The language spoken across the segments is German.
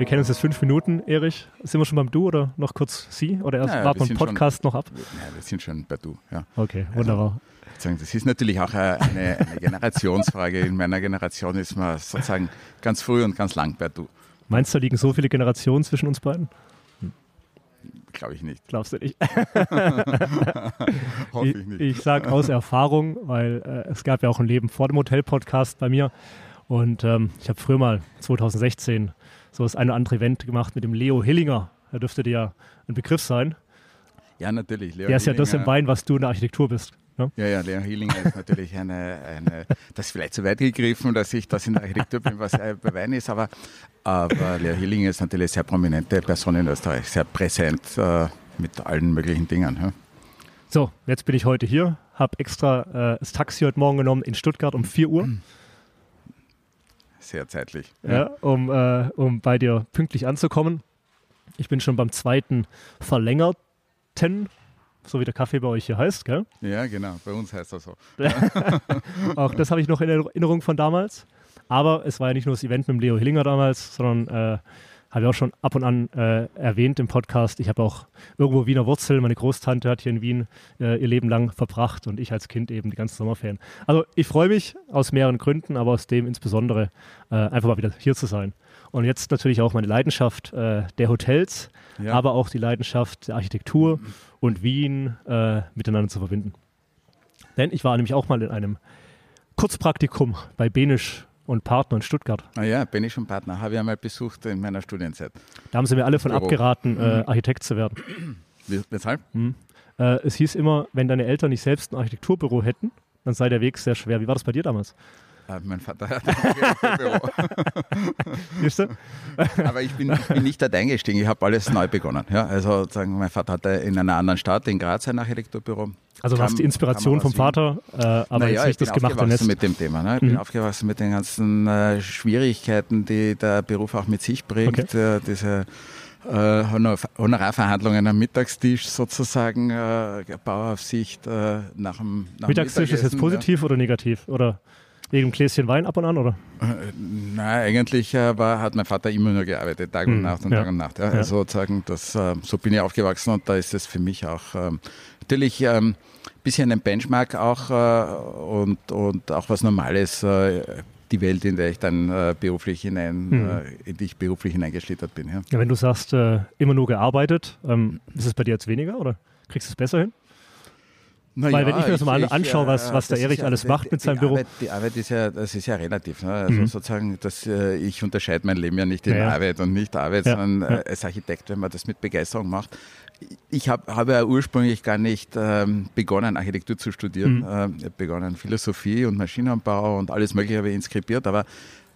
wir kennen uns jetzt fünf Minuten, Erich. Sind wir schon beim Du oder noch kurz Sie? Oder erst Ja, warten wir den Podcast noch ab? Ja, wir sind schon bei du. Ja. Okay, wunderbar. Sagen, Das ist natürlich auch eine, eine Generationsfrage. In meiner Generation ist man sozusagen ganz früh und ganz lang bei du. Meinst du, da liegen so viele Generationen zwischen uns beiden? Glaube ich nicht. Glaubst du nicht? Hoffe Ich, ich nicht. ich sage aus Erfahrung, weil äh, es gab ja auch ein Leben vor dem Hotel-Podcast bei mir. Und ähm, ich habe früher mal 2016 so das eine oder andere Event gemacht mit dem Leo Hillinger. Da dürfte dir ja ein Begriff sein. ja, natürlich. Leo Der ist ja das im Hillinger- Bein, was du in der Architektur bist. Ne? Ja, ja, Leo Hillinger ist natürlich eine, eine, das ist vielleicht zu weit gegriffen, dass ich das in der Architektur bin, was äh, bei Wein ist, aber, aber Leo Hillinger ist natürlich eine sehr prominente Person in Österreich, sehr präsent äh, mit allen möglichen Dingen. Ja. So, jetzt bin ich heute hier, habe extra äh, das Taxi heute Morgen genommen in Stuttgart um 4 Uhr, Sehr zeitlich. ja. um, äh, um bei dir pünktlich anzukommen. Ich bin schon beim zweiten verlängerten, so wie der Kaffee bei euch hier heißt, gell? ja, genau, bei uns heißt das so. Auch das habe ich noch in Erinnerung von damals. Aber es war ja nicht nur das Event mit dem Leo Hillinger damals, sondern äh, habe ich auch schon ab und an äh, erwähnt im Podcast. Ich habe auch irgendwo Wiener Wurzel. Meine Großtante hat hier in Wien äh, ihr Leben lang verbracht und ich als Kind eben die ganzen Sommerferien. Also ich freue mich aus mehreren Gründen, aber aus dem insbesondere äh, einfach mal wieder hier zu sein. Und jetzt natürlich auch meine Leidenschaft äh, der Hotels, Ja. aber auch die Leidenschaft der Architektur und Wien äh, miteinander zu verbinden. Denn ich war nämlich auch mal in einem Kurzpraktikum bei Benisch und Partner in Stuttgart. Ah ja, bin ich schon Partner, habe ich einmal besucht in meiner Studienzeit. Da haben sie mir alle von Büro. abgeraten, äh, Architekt zu werden. Weshalb? Äh, es hieß immer, wenn deine Eltern nicht selbst ein Architekturbüro hätten, dann sei der Weg sehr schwer. Wie war das bei dir damals? Äh, mein Vater hat ein Büro. Aber ich bin, ich bin nicht dort eingestiegen, ich habe alles neu begonnen. Ja, also sagen, mein Vater hatte in einer anderen Stadt, in Graz, ein Architekturbüro. Also du Kam- hast die Inspiration vom. Vater, äh, aber naja, jetzt nicht ich bin das gemachte aufgewachsen Nest. mit dem Thema. Ne? Ich bin Mhm. aufgewachsen mit den ganzen äh, Schwierigkeiten, die der Beruf auch mit sich bringt. Okay. Äh, diese äh, Honor Honorarverhandlungen am Mittagstisch sozusagen, Bauaufsicht nach dem nach Mittagstisch ist jetzt positiv oder negativ? Oder wegen einem Gläschen Wein ab und an? Oder? Äh, Nein, eigentlich äh, war, hat mein Vater immer nur gearbeitet, Tag und Mhm. Nacht und Ja. Tag und Nacht. Ja. Also sozusagen, das, äh, so bin ich aufgewachsen und da ist es für mich auch ähm, natürlich ein bisschen ein Benchmark auch und, und auch was Normales, die Welt, in der ich dann äh, beruflich hinein, Mhm. äh, in die ich beruflich hineingeschlittert bin. Ja. Ja, wenn du sagst, äh, immer nur gearbeitet, ähm, ist es bei dir jetzt weniger oder kriegst du es besser hin? Na Weil wenn ich mir das mal ich, anschaue, was- was der Erich ist alles macht mit seinem Büro. Arbeit, die Arbeit ist ja, das ist ja relativ. Ne? Also Mhm. sozusagen, dass, äh, ich unterscheide mein Leben ja nicht in Ja, ja. Arbeit und nicht Arbeit, Ja, sondern ja. äh, als Architekt, wenn man das mit Begeisterung macht. Ich hab, habe ja ursprünglich gar nicht ähm, begonnen, Architektur zu studieren. Mhm. Ähm, ich habe begonnen Philosophie und Maschinenbau und alles Mögliche habe ich inskribiert, aber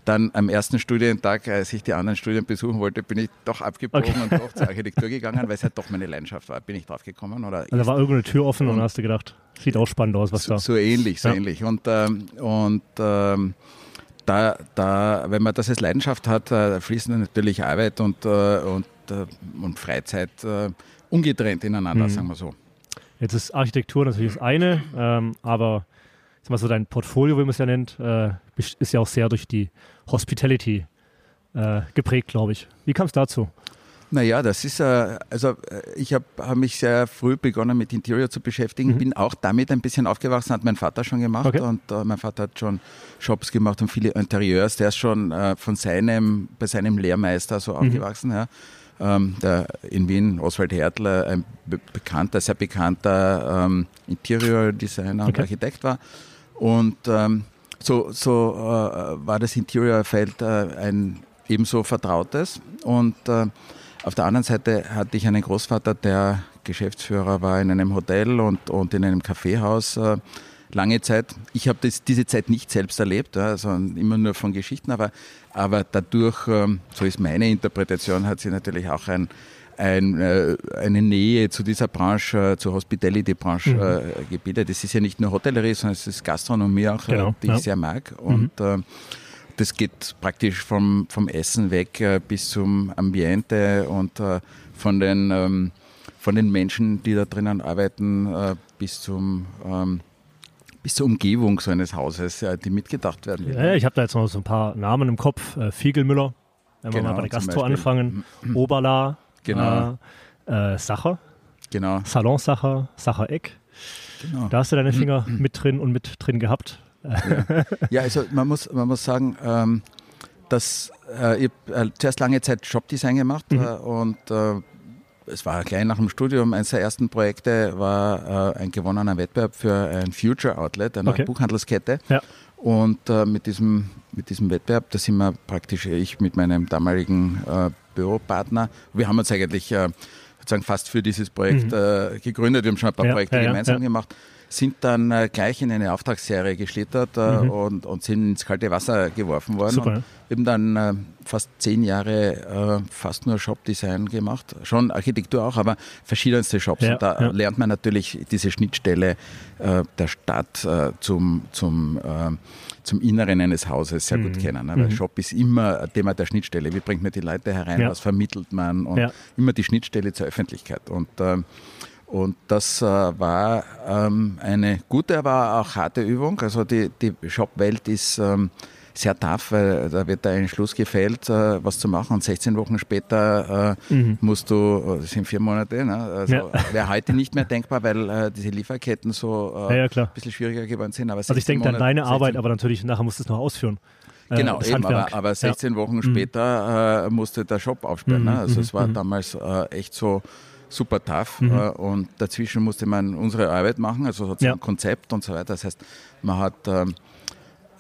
dann am ersten Studientag, als ich die anderen Studien besuchen wollte, bin ich doch abgebogen Okay. und doch zur Architektur gegangen, weil es halt doch meine Leidenschaft war. Bin ich drauf gekommen oder Also da war irgendeine Tür offen und Und- hast du gedacht, sieht auch spannend aus, was so, da. so ähnlich, so Ja. ähnlich. Und, ähm, und ähm, da, da, wenn man das als Leidenschaft hat, äh, fließen dann natürlich Arbeit und, äh, und, äh, und Freizeit äh, ungetrennt ineinander, Mhm. sagen wir so. Jetzt ist Architektur natürlich das eine, ähm, aber mal so dein Portfolio, wie man es ja nennt, äh, ist ja auch sehr durch die Hospitality äh, geprägt, glaube ich. Wie kam es dazu? Naja, das ist, äh, also äh, ich habe hab mich sehr früh begonnen mit Interior zu beschäftigen, Mhm. bin auch damit ein bisschen aufgewachsen, hat mein Vater schon gemacht Okay. und äh, mein Vater hat schon Shops gemacht und viele Interieurs, der ist schon äh, von seinem, bei seinem Lehrmeister so Mhm. aufgewachsen, ja. Ähm, der in Wien, Oswald Hertler, ein be bekannter, sehr bekannter ähm, Interior-Designer und Okay. Architekt war. Und ähm, so, so äh, war das Interior-Feld äh, ein ebenso vertrautes. Und äh, auf der anderen Seite hatte ich einen Großvater, der Geschäftsführer war in einem Hotel und, und in einem Kaffeehaus äh, lange Zeit. Ich habe diese Zeit nicht selbst erlebt, ja, sondern immer nur von Geschichten, aber, aber dadurch, ähm, so ist meine Interpretation, hat sie natürlich auch ein, ein, äh, eine Nähe zu dieser Branche, zur Hospitality-Branche Mhm. äh, gebildet. Es ist ja nicht nur Hotellerie, sondern es ist Gastronomie auch, Genau, die ja. ich sehr mag. Und äh, das geht praktisch vom, vom Essen weg äh, bis zum Ambiente und von, den, ähm, von den Menschen, die da drinnen arbeiten, bis zum ähm, bis zur Umgebung so eines Hauses, äh, die mitgedacht werden. Ja, ich habe da jetzt noch so ein paar Namen im Kopf. Äh, Fiegelmüller, Wenn wir Genau, mal bei der Gastro anfangen, Oberla, Genau. äh, äh, Sacher, Genau, Salon Sacher, Sacher Eck. genau. Da hast du deine Finger mit drin und mit drin gehabt. Ja, also man muss, man muss sagen, ähm, dass äh, ich äh, zuerst lange Zeit Shopdesign gemacht Mhm. äh, und äh, es war gleich nach dem Studium, eines der ersten Projekte war äh, ein gewonnener Wettbewerb für ein Future Outlet, eine Okay. Buchhandelskette. Ja. Und äh, mit, diesem, mit diesem Wettbewerb, da sind wir praktisch, ich mit meinem damaligen äh, Büropartner, wir haben uns eigentlich äh, sozusagen fast für dieses Projekt äh, gegründet, wir haben schon ein paar Mhm. Ja, Projekte ja, gemeinsam ja. gemacht, sind dann äh, gleich in eine Auftragsserie geschlittert äh, Mhm. und, und sind ins kalte Wasser geworfen worden. Super, Und wir haben dann äh, fast zehn Jahre fast nur Shopdesign gemacht, schon Architektur auch, aber verschiedenste Shops. Ja, und da ja. lernt man natürlich diese Schnittstelle der Stadt zum, zum, zum Inneren eines Hauses sehr gut Mhm. kennen. Ne? Weil Mhm. Shop ist immer Thema der Schnittstelle. Wie bringt man die Leute herein, Ja. was vermittelt man und immer die Schnittstelle zur Öffentlichkeit. Und, und das äh, war ähm, eine gute, aber auch harte Übung. Also die, die Shop-Welt ist ähm, sehr tough, weil da wird der Entschluss gefällt, äh, was zu machen. Und 16 Wochen später äh, Mhm. musst du, das sind vier Monate, ne? also Ja. wäre heute nicht mehr denkbar, weil äh, diese Lieferketten so äh, Ja, ja, ein bisschen schwieriger geworden sind. Aber Also ich 16 denke an deine 16 Arbeit, aber natürlich nachher musst du es noch ausführen. Äh, Genau, eben, aber, aber 16 Wochen Mhm. später musste der Shop aufsperren. Mhm, Ne? Also mhm, es war mhm. damals echt so super tough Mhm. äh, und dazwischen musste man unsere Arbeit machen, also sozusagen Ja. Konzept und so weiter. Das heißt, man hat ähm,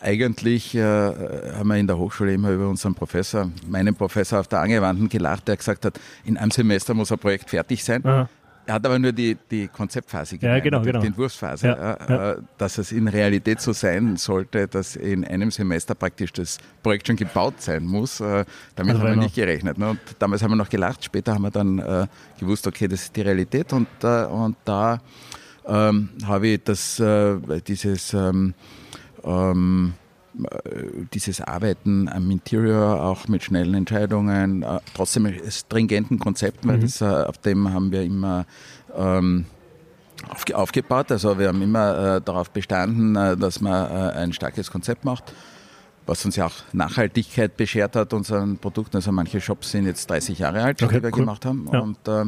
eigentlich, äh, haben wir in der Hochschule immer über unseren Professor, meinen Professor auf der Angewandten gelacht, der gesagt hat, in einem Semester muss ein Projekt fertig sein. Aha. Er hat aber nur die, die Konzeptphase Ja, gemeint, genau, die, genau. die Entwurfsphase, Ja, ja, ja. äh, dass es in Realität so sein sollte, dass in einem Semester praktisch das Projekt schon gebaut sein muss. Äh, damit Also haben wir genau. nicht gerechnet. Ne? Und damals haben wir noch gelacht, später haben wir dann äh, gewusst, okay, das ist die Realität und, äh, und da ähm, habe ich das, äh, dieses ähm, ähm, äh, dieses Arbeiten am Interior auch mit schnellen Entscheidungen, äh, trotzdem stringenten Konzepten, weil Mhm. das, äh, auf dem haben wir immer ähm, aufge aufgebaut. Also wir haben immer äh, darauf bestanden, äh, dass man äh, ein starkes Konzept macht, was uns ja auch Nachhaltigkeit beschert hat, unseren Produkten. Also manche Shops sind jetzt 30 Jahre alt, Okay, die wir cool. gemacht haben. Ja. Und äh,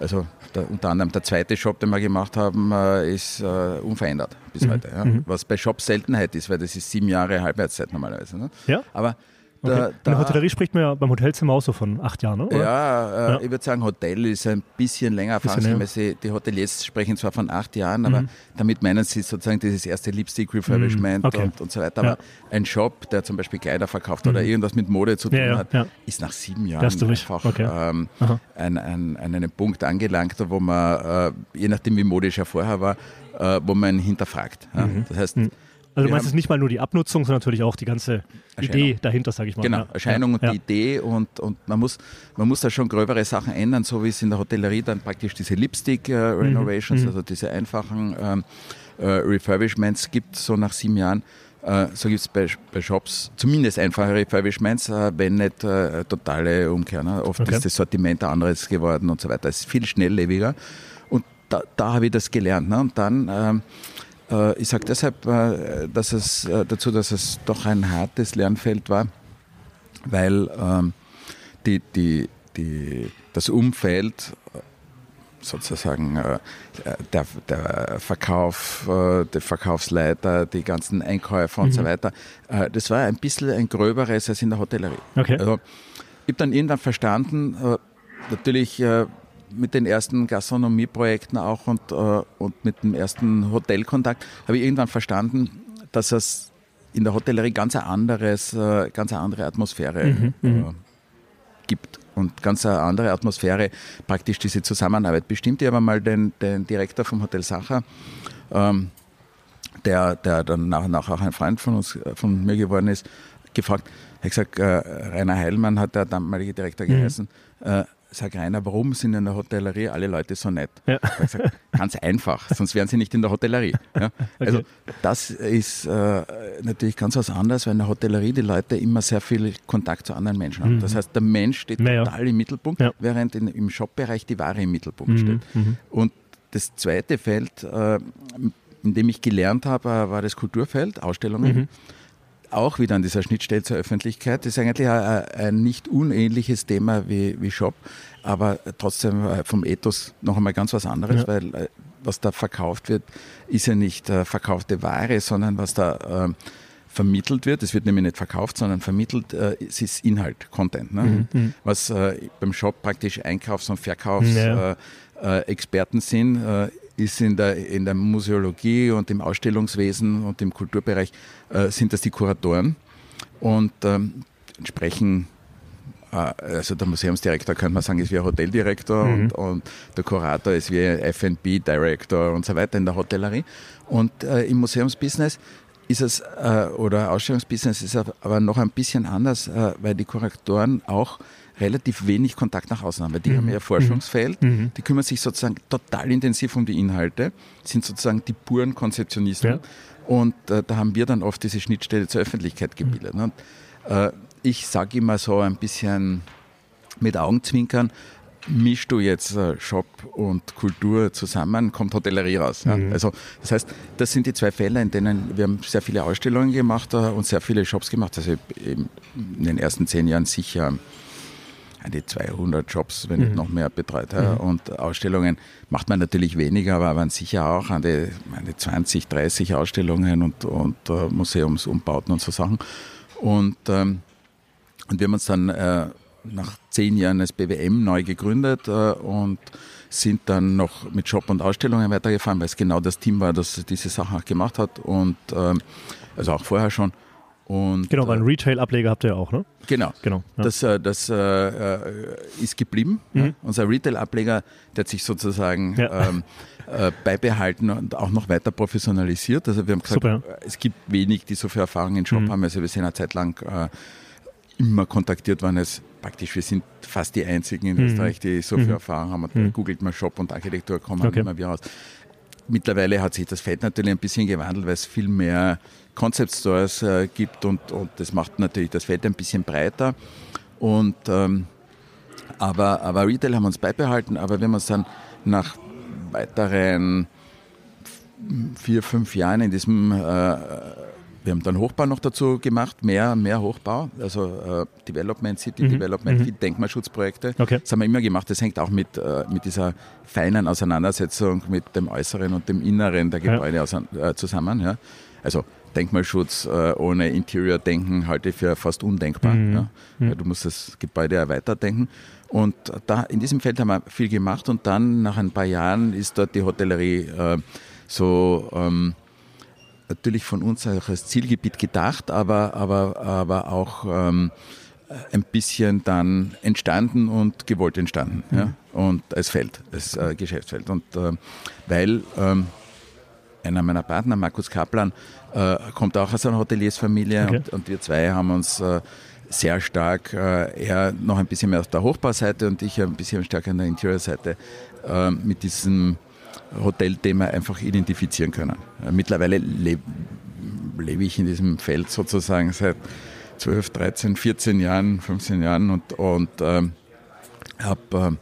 also der, unter anderem der zweite Shop, den wir gemacht haben, äh, ist äh, unverändert bis Mhm. heute. Ja. Mhm. Was bei Shops Seltenheit ist, weil das ist sieben Jahre Halbwertszeit normalerweise. Ne? Ja? Aber. Da, In der da, Hotellerie spricht man ja beim Hotelzimmer auch so von acht Jahren, oder? ja, äh, Ja. ich würde sagen, Hotel ist ein bisschen länger erfahrungsgemäß. Die, Hoteliers sprechen zwar von acht Jahren, aber Mhm. damit meinen sie sozusagen dieses erste Lipstick-Refurbishment Mhm. Okay. und, und so weiter. Ja. Aber ein Shop, der zum Beispiel Kleider verkauft oder Mhm. irgendwas mit Mode zu tun Ja, ja, hat, ja. ist nach sieben Jahren einfach Okay. ähm, an, an, an einen Punkt angelangt, wo man, äh, je nachdem wie modisch er vorher war, äh, wo man hinterfragt. Ja? Mhm. Das heißt. Also du meinst es nicht mal nur die Abnutzung, sondern natürlich auch die ganze Erscheinung. Idee dahinter, sage ich mal. Genau, Ja. Erscheinung und ja. die Idee und, und man, muss, man muss da schon gröbere Sachen ändern, so wie es in der Hotellerie dann praktisch diese Lipstick-Renovations, Mhm. also diese einfachen ähm, äh, Refurbishments gibt, so nach sieben Jahren. Äh, so gibt es bei, bei Shops zumindest einfache Refurbishments, äh, wenn nicht äh, totale Umkehr. Ne? Oft Okay. ist das Sortiment anderes geworden und so weiter. Es ist viel schnelllebiger. Und da, da habe ich das gelernt. Ne? Und dann ähm, äh, ich sage deshalb äh, dass es, äh, dazu, dass es doch ein hartes Lernfeld war, weil ähm, die, die, die, das Umfeld äh, sozusagen äh, der, der Verkauf, äh, der Verkaufsleiter, die ganzen Einkäufer und so Mhm. weiter, äh, das war ein bisschen ein gröberes als in der Hotellerie. Okay. Also ich habe dann irgendwann verstanden, äh, natürlich äh, mit den ersten Gastronomieprojekten auch und, äh, und mit dem ersten Hotelkontakt, habe ich irgendwann verstanden, dass es in der Hotellerie ganz ein anderes, äh, ganz eine andere Atmosphäre Mhm, mhm. äh, gibt und ganz eine andere Atmosphäre praktisch diese Zusammenarbeit bestimmt. Ich habe mal den, den Direktor vom Hotel Sacher, ähm, der, der dann nach und nach auch ein Freund von uns, äh, von mir geworden ist, gefragt, er hat gesagt, äh, Rainer Heilmann hat der damalige Direktor Mhm. geheißen, äh, sag Rainer, warum sind in der Hotellerie alle Leute so nett? Ja. Gesagt, ganz einfach, sonst wären sie nicht in der Hotellerie. Ja? Also das ist äh, natürlich ganz was anderes, weil in der Hotellerie die Leute immer sehr viel Kontakt zu anderen Menschen haben. Mhm. Das heißt, der Mensch steht Ja, total im Mittelpunkt, während in, im Shopbereich die Ware im Mittelpunkt Mhm, steht. mhm. Und das zweite Feld, äh, in dem ich gelernt habe, äh, war das Kulturfeld, Ausstellungen. Mhm. Auch wieder an dieser Schnittstelle zur Öffentlichkeit. Das ist eigentlich ein, ein nicht unähnliches Thema wie, wie Shop, aber trotzdem äh, vom Ethos noch einmal ganz was anderes, ja. weil äh, was da verkauft wird, ist ja nicht äh, verkaufte Ware, sondern was da äh, vermittelt wird. Es wird nämlich nicht verkauft, sondern vermittelt. Äh, es ist Inhalt, Content. Ne? Mhm. mhm. Was äh, beim Shop praktisch Einkaufs- und Verkaufsexperten ja. sind, ist in der, in der Museologie und im Ausstellungswesen und im Kulturbereich äh, sind das die Kuratoren und ähm, entsprechend äh, also der Museumsdirektor könnte man sagen, ist wie ein Hoteldirektor mhm. und, und, der Kurator ist wie ein F&B-Director und so weiter in der Hotellerie. Und äh, im Museumsbusiness ist es, äh, oder Ausstellungsbusiness ist aber noch ein bisschen anders, äh, weil die Kuratoren auch relativ wenig Kontakt nach außen haben, weil die mhm. haben ja Forschungsfeld, mhm. mhm. die kümmern sich sozusagen total intensiv um die Inhalte, sind sozusagen die puren Konzeptionisten ja. und äh, da haben wir dann oft diese Schnittstelle zur Öffentlichkeit gebildet. Mhm. Und, äh, ich sage immer so ein bisschen mit Augenzwinkern, mischst du jetzt äh, Shop und Kultur zusammen, kommt Hotellerie raus. Ja? Mhm. Also das heißt, das sind die zwei Fälle, in denen wir haben sehr viele Ausstellungen gemacht äh, und sehr viele Shops gemacht. Also in den ersten zehn Jahren sicher die 200 Jobs, wenn mhm. nicht noch mehr betreut. Ja. Mhm. Und Ausstellungen macht man natürlich weniger, aber waren sicher auch an die, an die 20, 30 Ausstellungen und, und uh, Museumsumbauten und so Sachen. Und, ähm, und wir haben uns dann äh, nach zehn Jahren als BWM neu gegründet äh, und sind dann noch mit Shop und Ausstellungen weitergefahren, weil es genau das Team war, das diese Sachen auch gemacht hat und ähm, also auch vorher schon. Und, genau, weil einen äh, Retail-Ableger habt ihr ja auch, ne? Genau. genau ja. Das, äh, das äh, ist geblieben. Mhm. Ja. Unser Retail-Ableger, der hat sich sozusagen ja. ähm, äh, beibehalten und auch noch weiter professionalisiert. Also wir haben gesagt, Super, es gibt wenig, die so viel Erfahrung in Shop mhm. haben. Also wir sind eine Zeit lang äh, immer kontaktiert worden als praktisch, wir sind fast die einzigen in mhm. Österreich, die so viel mhm. Erfahrung haben. Und mhm. googelt man Shop und Architektur, kommen okay. immer wieder raus. Mittlerweile hat sich das Feld natürlich ein bisschen gewandelt, weil es viel mehr Concept Stores äh, gibt und, und das macht natürlich das Feld ein bisschen breiter. Und, ähm, aber, aber Retail haben wir uns beibehalten, aber wenn man es dann nach weiteren vier, fünf Jahren in diesem, äh, wir haben dann Hochbau noch dazu gemacht, mehr, mehr Hochbau, also äh, Development, City mhm. Development, mhm. Denkmalschutzprojekte. Okay. Das haben wir immer gemacht. Das hängt auch mit, äh, mit dieser feinen Auseinandersetzung mit dem Äußeren und dem Inneren der Gebäude ja. Äh, zusammen. Ja. Also Denkmalschutz äh, ohne Interior-Denken halte ich für fast undenkbar. Mhm. Ja? Mhm. Du musst das Gebäude ja weiterdenken. Und da, in diesem Feld haben wir viel gemacht und dann nach ein paar Jahren ist dort die Hotellerie äh, so ähm, natürlich von uns auch als Zielgebiet gedacht, aber, aber, aber auch ähm, ein bisschen dann entstanden und gewollt entstanden. Mhm. Ja? Und als Feld, als äh, Geschäftsfeld. Und äh, weil ähm, einer meiner Partner, Markus Kaplan, äh, kommt auch aus einer Hoteliersfamilie okay. und, und, wir zwei haben uns äh, sehr stark, äh, er noch ein bisschen mehr auf der Hochbauseite und ich ein bisschen stärker an der Interior-Seite äh, mit diesem Hotelthema einfach identifizieren können. Äh, mittlerweile lebe lebe ich in diesem Feld sozusagen seit 12, 13, 14 Jahren, 15 Jahren und, und ähm, habe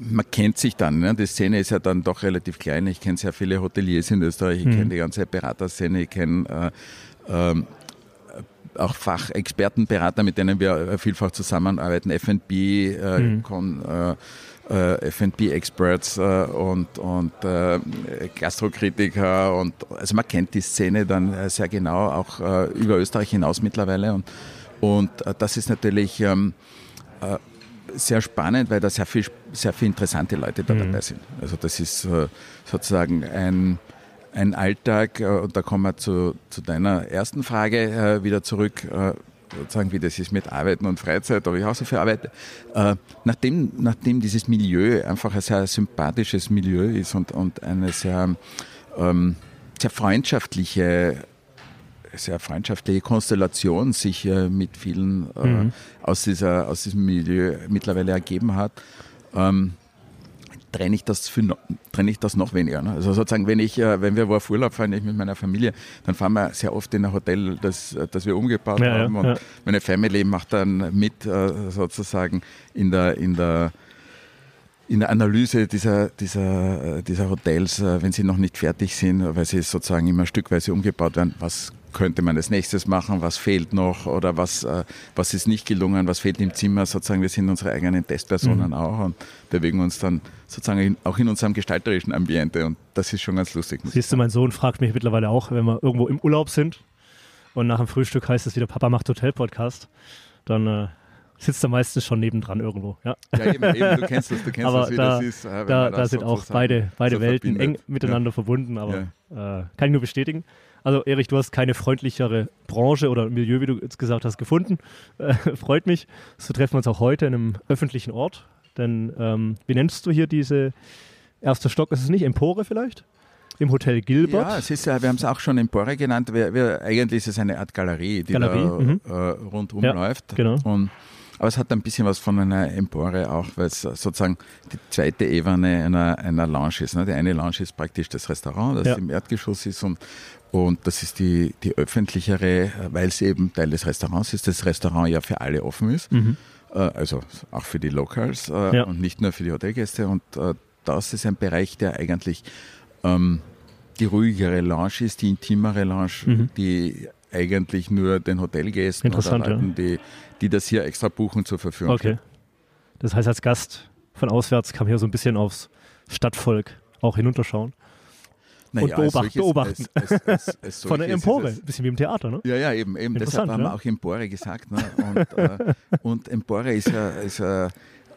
man kennt sich dann. Ne? Die Szene ist ja dann doch relativ klein. Ich kenne sehr viele Hoteliers in Österreich, ich mhm. kenne die ganze Beraterszene, ich kenne äh, äh, auch Fachexpertenberater, mit denen wir vielfach zusammenarbeiten, F&B, äh, mhm. äh, äh F&B-Experts äh, und, und äh, Gastrokritiker und also man kennt die Szene dann äh, sehr genau, auch äh, über Österreich hinaus mittlerweile und, und das ist natürlich ähm, sehr spannend, weil da sehr viel, sehr viel interessante Leute da mhm. dabei sind. Also das ist äh, sozusagen ein, ein Alltag, äh, und da kommen wir zu, zu deiner ersten Frage äh, wieder zurück, sozusagen wie das ist mit Arbeiten und Freizeit, habe ich auch so viel Arbeit. nachdem, nachdem dieses Milieu einfach ein sehr sympathisches Milieu ist und, und eine sehr, ähm, sehr freundschaftliche sehr freundschaftliche Konstellation sich äh, mit vielen äh, mhm. aus, dieser, aus diesem Milieu mittlerweile ergeben hat, ähm, trenne ich das für trenne ich das noch weniger. Ne? Also sozusagen, wenn ich, äh, wenn wir wo auf Urlaub fahren, ich mit meiner Familie, dann fahren wir sehr oft in ein Hotel, das, das wir umgebaut ja, haben. Und ja. meine Family macht dann mit äh, sozusagen in der, in der in der Analyse dieser, dieser, dieser Hotels, äh, wenn sie noch nicht fertig sind, weil sie sozusagen immer stückweise umgebaut werden, was könnte man als nächstes machen, was fehlt noch oder was, äh, was ist nicht gelungen, was fehlt im Zimmer. Sozusagen, wir sind unsere eigenen Testpersonen mhm. auch und bewegen uns dann sozusagen in, auch in unserem gestalterischen Ambiente und das ist schon ganz lustig. Siehst du, mein Sohn fragt mich mittlerweile auch, wenn wir irgendwo im Urlaub sind und nach dem Frühstück heißt es wieder, Papa macht Hotel-Podcast, dann äh, sitzt er meistens schon nebendran irgendwo. Ja, ja eben, eben, du kennst das, du kennst aber das, wie da, das ist. Äh, da, da sind auch beide, beide Welten verbindet. eng miteinander ja. verbunden, aber ja. äh, kann ich nur bestätigen. Also Erich, du hast keine freundlichere Branche oder Milieu, wie du jetzt gesagt hast, gefunden. Äh, freut mich. So treffen wir uns auch heute in einem öffentlichen Ort. Denn ähm, wie nennst du hier diese erste Stock? Ist es nicht Empore vielleicht? Im Hotel Gilbert? Ja, es ist ja, wir haben es auch schon Empore genannt. Wir, wir, eigentlich ist es eine Art Galerie, die Galerie? da mhm. äh, rundum ja, läuft. Genau. Und aber es hat ein bisschen was von einer Empore auch, weil es sozusagen die zweite Ebene einer, einer Lounge ist. Ne? Die eine Lounge ist praktisch das Restaurant, das ja. im Erdgeschoss ist und, und das ist die, die öffentlichere, weil es eben Teil des Restaurants ist, das Restaurant ja für alle offen ist. Mhm. Äh, also auch für die Locals äh, ja. und nicht nur für die Hotelgäste. Und äh, das ist ein Bereich, der eigentlich ähm, die ruhigere Lounge ist, die intimere Lounge, mhm. die eigentlich nur den Hotelgästen oder Leuten, ja. die, die das hier extra buchen, zur Verfügung Okay. Das heißt, als Gast von auswärts kann man hier so ein bisschen aufs Stadtvolk auch hinunterschauen. Naja, und beobachten. beobachten. Als, als, Von der Empore, ein bisschen wie im Theater, ne? Ja, ja, eben. eben. Deshalb haben ja? wir auch Empore gesagt. Ne? Und, äh, und Empore ist ja, ist ja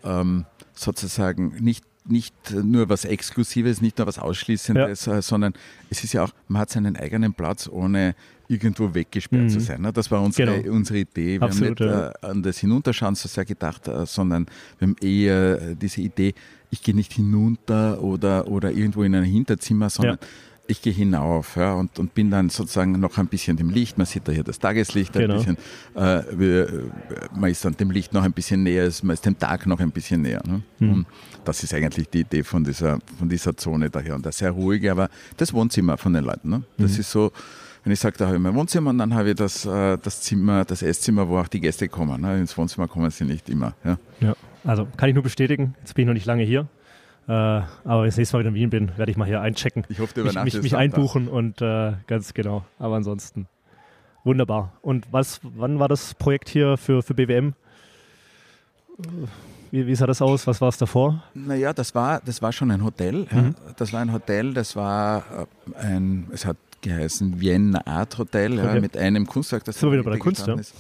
ähm, sozusagen nicht nicht nur was Exklusives, nicht nur was Ausschließendes, ja. Äh, sondern es ist ja auch, man hat seinen eigenen Platz, ohne irgendwo weggesperrt mhm. zu sein. Ne? Das war unsere, genau. unsere Idee. Wir Absolut, haben nicht ja. äh, an das Hinunterschauen so sehr gedacht, äh, sondern wir haben eher diese Idee, ich gehe nicht hinunter oder, oder irgendwo in ein Hinterzimmer, sondern ja. Ich gehe hinauf ja, und, und bin dann sozusagen noch ein bisschen dem Licht. Man sieht da hier das Tageslicht genau. ein bisschen. Äh, wir, man ist dann dem Licht noch ein bisschen näher, man ist dem Tag noch ein bisschen näher. Ne? Mhm. das ist eigentlich die Idee von dieser, von dieser Zone daher. Und das sehr ruhige, aber das Wohnzimmer von den Leuten. Ne? Das mhm. ist so wenn ich sage, da habe ich mein Wohnzimmer und dann habe ich das, äh, das Zimmer, das Esszimmer, wo auch die Gäste kommen. Ne? Ins Wohnzimmer kommen sie nicht immer. Ja. ja, also kann ich nur bestätigen. Jetzt bin ich noch nicht lange hier. Äh, aber wenn ich das nächste Mal wieder in Wien bin, werde ich mal hier einchecken. Ich hoffe, du mich, mich, mich einbuchen und äh, ganz genau. Aber ansonsten wunderbar. Und was, wann war das Projekt hier für, für BWM? Wie, wie, sah das aus? Was war es davor? Naja, das war, das war schon ein Hotel. Ja. Mhm. Das war ein Hotel, das war äh, ein, es hat geheißen, Vienna Art Hotel, okay. ja, mit einem Kunstwerk, das so wieder bei der Kunst, ja? Ist.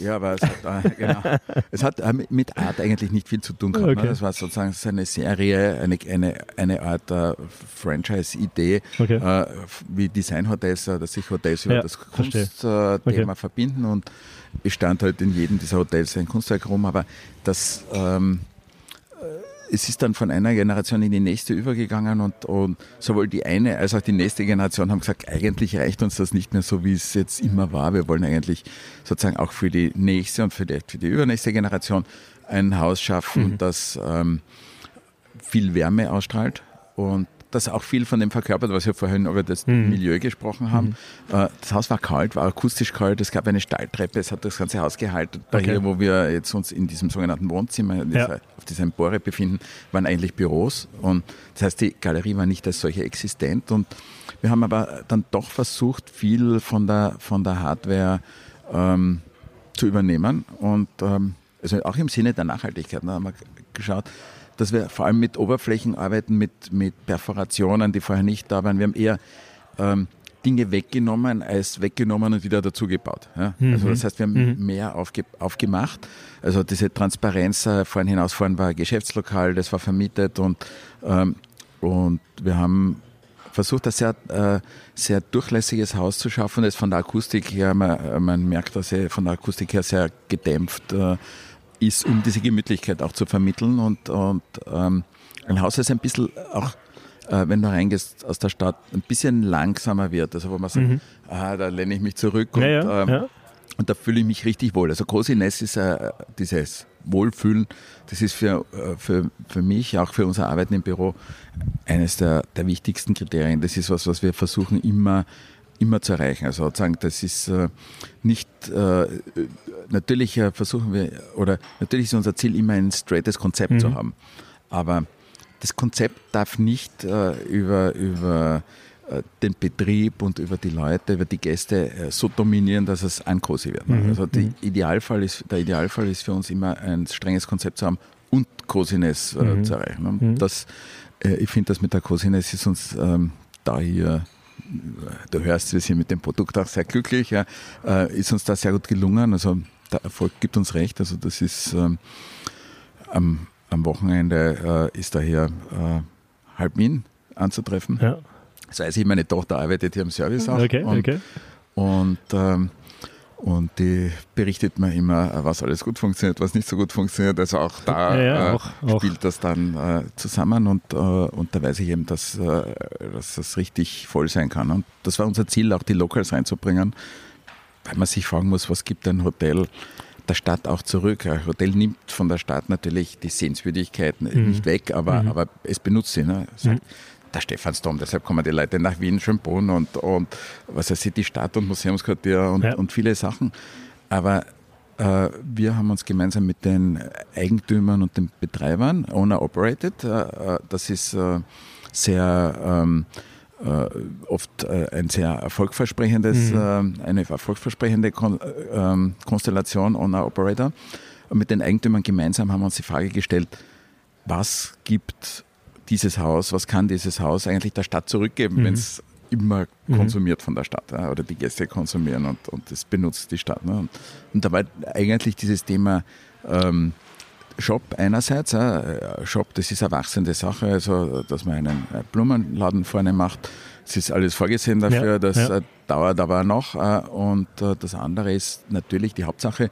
Ja, aber es hat, äh, genau, es hat äh, mit Art eigentlich nicht viel zu tun gehabt. Ne? Okay. Ne? Das war sozusagen eine Serie, eine, eine, eine Art äh, Franchise-Idee, okay. äh, wie Design-Hotels, dass sich Hotels über ja, das Kunstthema okay. verbinden und bestand halt in jedem dieser Hotels ein Kunstwerk rum, aber das ähm, es ist dann von einer Generation in die nächste übergegangen und, und, sowohl die eine als auch die nächste Generation haben gesagt, eigentlich reicht uns das nicht mehr so, wie es jetzt immer war. Wir wollen eigentlich sozusagen auch für die nächste und für die, für die übernächste Generation ein Haus schaffen, mhm. das ähm, viel Wärme ausstrahlt und das auch viel von dem verkörpert, was wir vorhin über das mhm. Milieu gesprochen haben. Mhm. Das Haus war kalt, war akustisch kalt, es gab eine Stahltreppe, es hat das ganze Haus gehalten. Okay. Hier, wo wir jetzt uns in diesem sogenannten Wohnzimmer ja. auf dieser Empore befinden, waren eigentlich Büros. Und das heißt, die Galerie war nicht als solche existent. Und wir haben aber dann doch versucht, viel von der, von der Hardware ähm, zu übernehmen. Und ähm, also auch im Sinne der Nachhaltigkeit. Da haben wir geschaut, dass wir vor allem mit Oberflächen arbeiten, mit, mit Perforationen, die vorher nicht da waren. Wir haben eher ähm, Dinge weggenommen als weggenommen und wieder dazugebaut. Ja? Mhm. Also das heißt, wir haben mhm. mehr aufge, aufgemacht. Also diese Transparenz äh, vorhin hinausfahren war ein Geschäftslokal, das war vermietet und, ähm, und wir haben versucht, ein sehr, äh, sehr durchlässiges Haus zu schaffen, das von der Akustik her, man, man merkt, dass er von der Akustik her sehr gedämpft äh, ist, um diese Gemütlichkeit auch zu vermitteln. Und, und ähm, ein Haus, das ein bisschen auch, äh, wenn du reingehst aus der Stadt, ein bisschen langsamer wird. Also wo man sagt, mhm. ah, da lehne ich mich zurück und, ja, ja, ähm, ja. und da fühle ich mich richtig wohl. Also Großines ist äh, dieses Wohlfühlen, das ist für, äh, für, für mich, auch für unser Arbeiten im Büro, eines der, der wichtigsten Kriterien. Das ist was, was wir versuchen immer immer zu erreichen. Also sozusagen, das ist äh, nicht, äh, natürlich äh, versuchen wir, oder natürlich ist unser Ziel immer ein straightes Konzept mhm. zu haben. Aber das Konzept darf nicht über, über den Betrieb und über die Leute, über die Gäste so dominieren, dass es ein Cosi wird. Mhm. Also mhm. Idealfall ist, der Idealfall ist für uns immer ein strenges Konzept zu haben und Cosiness äh, mhm. zu erreichen. Mhm. Das, ich finde, das mit der Cosiness ist uns ähm, da hier du hörst, wir sind mit dem Produkt auch sehr glücklich, ja, äh, ist uns da sehr gut gelungen. Also der Erfolg gibt uns recht. Also das ist ähm, am, am, Wochenende äh, ist daher äh, halb Wien anzutreffen. Ja. Das heißt, ich, meine Tochter arbeitet hier im Service auch. Okay, und, okay. und ähm, und die berichtet mir immer, was alles gut funktioniert, was nicht so gut funktioniert. Also auch da ja, ja, äh, auch, spielt auch. das dann äh, zusammen und, äh, und da weiß ich eben, dass, äh, dass das richtig voll sein kann. Und das war unser Ziel, auch die Locals reinzubringen, weil man sich fragen muss, was gibt ein Hotel der Stadt auch zurück. Ein Hotel nimmt von der Stadt natürlich die Sehenswürdigkeiten mhm. nicht weg, aber, mhm. aber es benutzt sie. Ne? Sagt, mhm der Stephansdom, deshalb kommen die Leute nach Wien, Schönbrunn und, und was weiß ich, die Stadt- und Museumsquartier und, ja. und viele Sachen. Aber äh, wir haben uns gemeinsam mit den Eigentümern und den Betreibern, Owner Operated, äh, äh das ist äh, sehr ähm, äh, oft äh, ein sehr erfolgversprechendes, mhm. eine erfolgversprechende Kon ähm, Konstellation Owner Operator. Und mit den Eigentümern gemeinsam haben wir uns die Frage gestellt, was gibt dieses Haus, was kann dieses Haus eigentlich der Stadt zurückgeben, mhm. wenn es immer mhm. konsumiert von der Stadt oder die Gäste konsumieren und, und das benutzt die Stadt. Ne? Und, und da war eigentlich dieses Thema ähm, Shop einerseits, ja, Shop, das ist eine wachsende Sache, also dass man einen Blumenladen vorne macht, es ist alles vorgesehen dafür, ja, das ja. Äh, dauert aber noch äh, und äh, das andere ist natürlich die Hauptsache,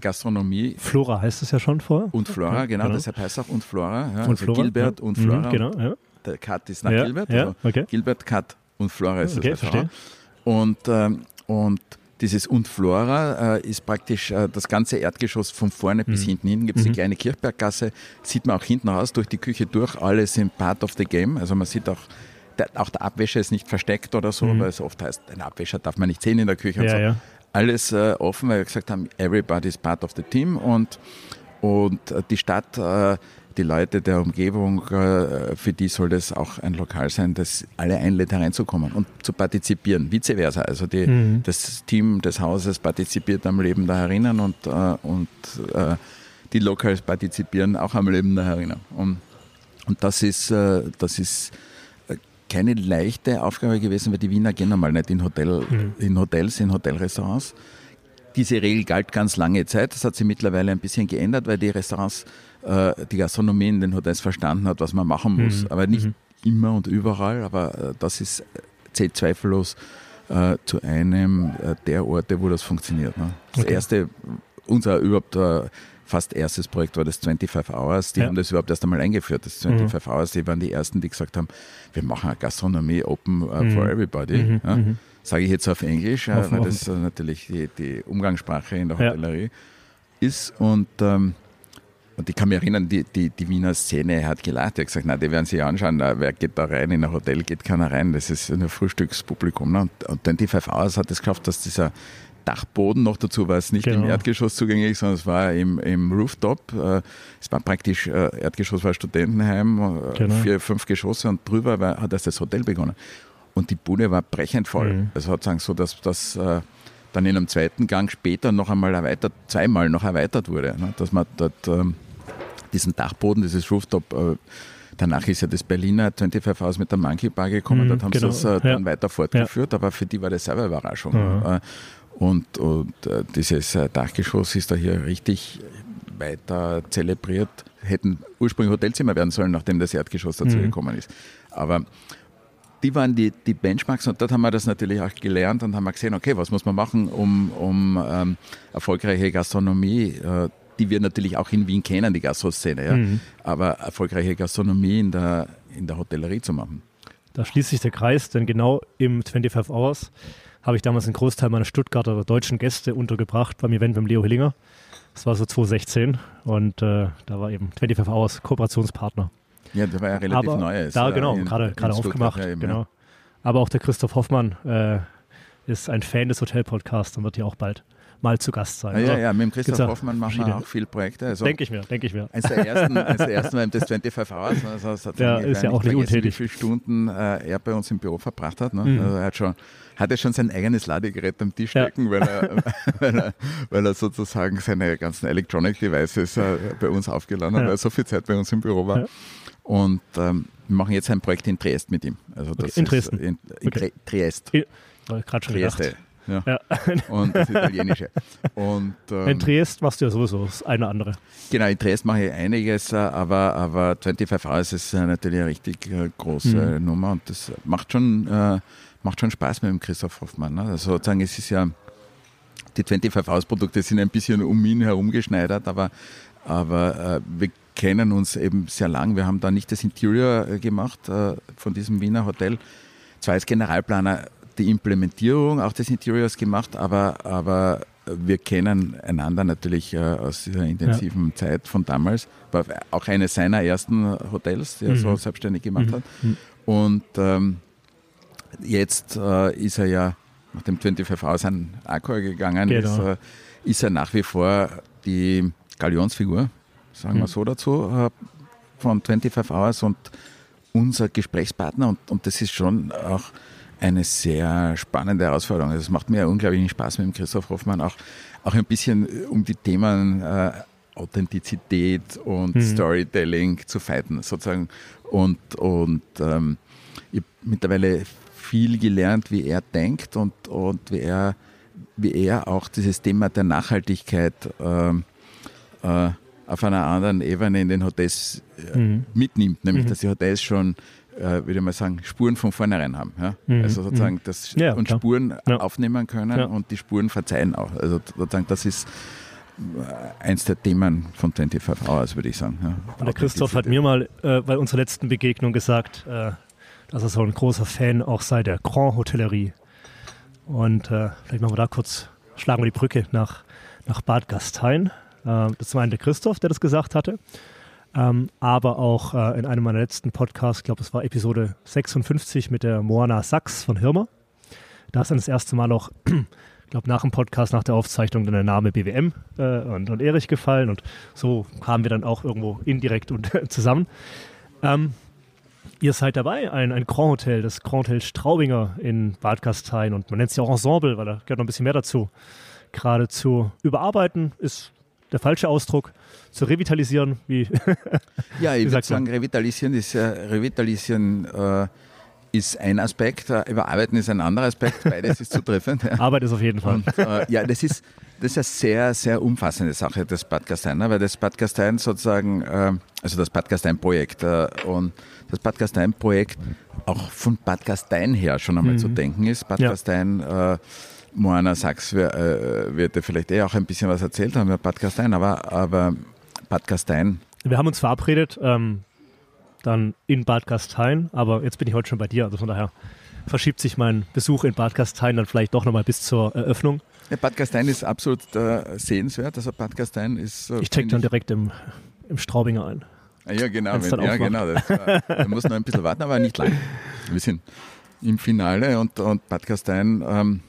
Gastronomie. Flora heißt es ja schon vor. Und Flora, genau, genau, deshalb heißt es auch und Flora. Ja, und also Flora, Gilbert ja. und Flora. Mhm, genau, ja. Der Cut ist nach Gilbert. Also okay. Gilbert, Cut und Flora ist okay, das. Verstehe. Und, ähm, und dieses und Flora äh, ist praktisch äh, das ganze Erdgeschoss von vorne mhm. bis hinten hin. Gibt es mhm. die kleine Kirchberggasse, sieht man auch hinten raus, durch die Küche durch. Alle sind part of the game. Also man sieht auch, der, auch der Abwäscher ist nicht versteckt oder so, mhm. weil es oft heißt, ein Abwäscher darf man nicht sehen in der Küche. Ja, so. ja alles äh, offen, weil wir gesagt haben, everybody is part of the team und, und äh, die Stadt, äh, die Leute der Umgebung, äh, für die soll das auch ein Lokal sein, das alle einlädt hereinzukommen und zu partizipieren, vice versa. Also die, mhm. das Team des Hauses partizipiert am Leben da herinnen und, äh, und äh, die Locals partizipieren auch am Leben da herinnen. Und, und das ist, das ist keine leichte Aufgabe gewesen, weil die Wiener gehen einmal nicht in, Hotel, mhm. in Hotels, in Hotelrestaurants. Diese Regel galt ganz lange Zeit. Das hat sich mittlerweile ein bisschen geändert, weil die Restaurants, äh, die Gastronomie in den Hotels verstanden hat, was man machen muss. Mhm. Aber nicht mhm. immer und überall. Aber äh, das ist, zählt zweifellos äh, zu einem äh, der Orte, wo das funktioniert. Ne? Das okay. erste, unser überhaupt äh, fast erstes Projekt war das 25 Hours. Die ja. haben das überhaupt erst einmal eingeführt, das 25 mhm. Hours. Die waren die ersten, die gesagt haben, wir machen eine Gastronomie open uh, for everybody. Mhm. Ja. Mhm. Sage ich jetzt auf Englisch, äh, weil das uh, natürlich die, die, Umgangssprache in der Hotellerie ja. ist. Und, ähm, und ich kann mich erinnern, die, die, die Wiener Szene hat gelacht. Er hat gesagt, na, die werden sich anschauen, wer geht da rein? In ein Hotel geht keiner rein. Das ist ein Frühstückspublikum. Ne? Und, und 25 Hours hat es geschafft, dass dieser Dachboden noch dazu war es nicht genau. im Erdgeschoss zugänglich, sondern es war im, im Rooftop. Äh, es war praktisch, äh, Erdgeschoss war Studentenheim, äh, genau. vier, fünf Geschosse und drüber war, hat erst das Hotel begonnen. Und die Bude war brechend voll. Mhm. Es hat sagen so, dass das dann in einem zweiten Gang später noch einmal erweitert, zweimal noch erweitert wurde, ne? dass man dort ähm, diesen Dachboden, dieses Rooftop Danach ist ja das Berliner 25 Hours mit der Monkey Bar gekommen, mm, dort haben genau. sie das äh, dann weiter fortgeführt, ja. aber für die war das selber Überraschung. Mhm. Und, und äh, dieses äh, Dachgeschoss ist da hier richtig weiter zelebriert. Hätten ursprünglich Hotelzimmer werden sollen, nachdem das Erdgeschoss dazu mhm. gekommen ist. Aber die waren die, die Benchmarks und dort haben wir das natürlich auch gelernt und haben gesehen, okay, was muss man machen, um, um ähm, erfolgreiche Gastronomie, äh, die wir natürlich auch in Wien kennen, die Gastroszene, ja, mhm. aber erfolgreiche Gastronomie in der, in der Hotellerie zu machen. Da schließt sich der Kreis, denn genau im 25 Hours habe ich damals einen Großteil meiner Stuttgarter deutschen Gäste untergebracht beim Event mit Leo Hillinger. Das war so 2016 und äh, da war eben 25 Hours Kooperationspartner. Ja, der war ja relativ Aber neu. Da, äh, genau, gerade, gerade aufgemacht. Ja, eben, genau. Ja. Aber auch der Christoph Hoffmann äh, ist ein Fan des Hotel-Podcasts und wird hier auch bald mal zu Gast sein. Ja, oder? ja, mit dem Christoph Gibt's Hoffmann machen wir auch viele Projekte. Also Denke ich mir, denke ich mir. Eines der ersten, eines der ersten war das 25 Hours. Also das hat ich ist ja auch nicht untätig. Wie viele Stunden äh, er bei uns im Büro verbracht hat. Ne? Mhm. Also er hat schon, hatte schon sein eigenes Ladegerät am Tisch Ja. stecken, weil, er, weil, er, weil er sozusagen seine ganzen Electronic Devices äh, bei uns aufgeladen hat, Ja. weil er so viel Zeit bei uns im Büro war. Ja. Und ähm, wir machen jetzt ein Projekt in Triest mit ihm. Also das Okay, in ist Dresden. In, in Okay. Tri- Triest. Gerade schon Trieste. gedacht. Ja. Ja. Und das Italienische. Und, ähm, In Triest machst du ja sowieso das eine andere. Genau, in Dresden mache ich einiges, äh, aber, aber 25 Hours ist äh, natürlich eine richtig äh, große Mhm. Nummer und das macht schon, äh, macht schon Spaß mit dem Christoph Hoffmann. Ne? Also sozusagen, es ist ja, die 25 Hours Produkte sind ein bisschen um ihn herum geschneidert, aber, aber äh, wir kennen uns eben sehr lang. Wir haben da nicht das Interior gemacht äh, von diesem Wiener Hotel. Zwar als Generalplaner die Implementierung auch des Interiors gemacht, aber, aber wir kennen einander natürlich äh, aus dieser intensiven Zeit von damals. War auch eines seiner ersten Hotels, die er Mhm. so selbstständig gemacht Mhm. hat. Mhm. Und ähm, jetzt äh, ist er ja nach dem 25 Hours an Accor gegangen, Genau. ist, äh, ist er nach wie vor die Galionsfigur, sagen wir Mhm. so dazu, äh, von 25 Hours und unser Gesprächspartner und, und das ist schon auch eine sehr spannende Herausforderung. Also es macht mir unglaublichen Spaß mit dem Christoph Hoffmann, auch, auch ein bisschen äh, um die Themen äh, Authentizität und Mhm. Storytelling zu fighten, sozusagen. Und, und ähm, ich habe mittlerweile viel gelernt, wie er denkt und, und wie, er, wie er auch dieses Thema der Nachhaltigkeit ähm, äh, auf einer anderen Ebene in den Hotels äh, Mhm. mitnimmt, nämlich Mhm. dass die Hotels schon, äh, würde ich mal sagen, Spuren von vornherein haben. Ja? Mhm. Also sozusagen das Ja, und klar. Spuren Ja. aufnehmen können und die Spuren verzeihen auch. Also sozusagen das ist äh, eins der Themen von 25 Hours, würde ich sagen. Und der Christoph hat mir mal äh, bei unserer letzten Begegnung gesagt, äh, dass er so ein großer Fan auch sei der Grand Hotellerie. Und äh, vielleicht machen wir da kurz, schlagen wir die Brücke nach, nach Bad Gastein. Äh, das war der Christoph, der das gesagt hatte. Ähm, aber auch äh, in einem meiner letzten Podcasts, ich glaube, es war Episode 56 mit der Moana Sachs von Hirmer. Da ist dann das erste Mal auch, ich glaube, nach dem Podcast, nach der Aufzeichnung, dann der Name BWM äh, und, und Erich gefallen. Und so kamen wir dann auch irgendwo indirekt und zusammen. Ähm, ihr seid dabei, ein, ein Grand Hotel, das Grand Hotel Straubinger in Bad Gastein. Und man nennt es ja auch Ensemble, weil da gehört noch ein bisschen mehr dazu. Gerade zu überarbeiten ist der falsche Ausdruck. Zu revitalisieren, wie Ja, ich würde sagen, revitalisieren ist, äh, revitalisieren, äh, ist ein Aspekt, äh, überarbeiten ist ein anderer Aspekt, beides ist zutreffend. Ja. Arbeit ist auf jeden Fall. Und, äh, ja, das ist, das ist eine sehr, sehr umfassende Sache, das Bad Gastein, ne? weil das Bad Gastein sozusagen, äh, also das Bad Gastein-Projekt äh, und das Bad Gastein-Projekt auch von Bad Gastein her schon einmal Mhm. zu denken ist. Bad Ja. Gastein, äh, Moana Sachs wir, äh, wird dir vielleicht eh auch ein bisschen was erzählt haben über Bad Gastein, aber, aber Bad Gastein Wir haben uns verabredet, ähm, dann in Bad Gastein, aber jetzt bin ich heute schon bei dir, also von daher verschiebt sich mein Besuch in Bad Gastein dann vielleicht doch nochmal bis zur Eröffnung. Ja, Bad Gastein ist absolut äh, sehenswert. Also Bad Gastein ist. Äh, Ich check dann direkt im, im Straubinger ein. Ah, Ja, genau. Wenn, ja, genau. Das, da muss noch ein bisschen warten, aber nicht lang. Wir sind im Finale und, und Bad Gastein ähm,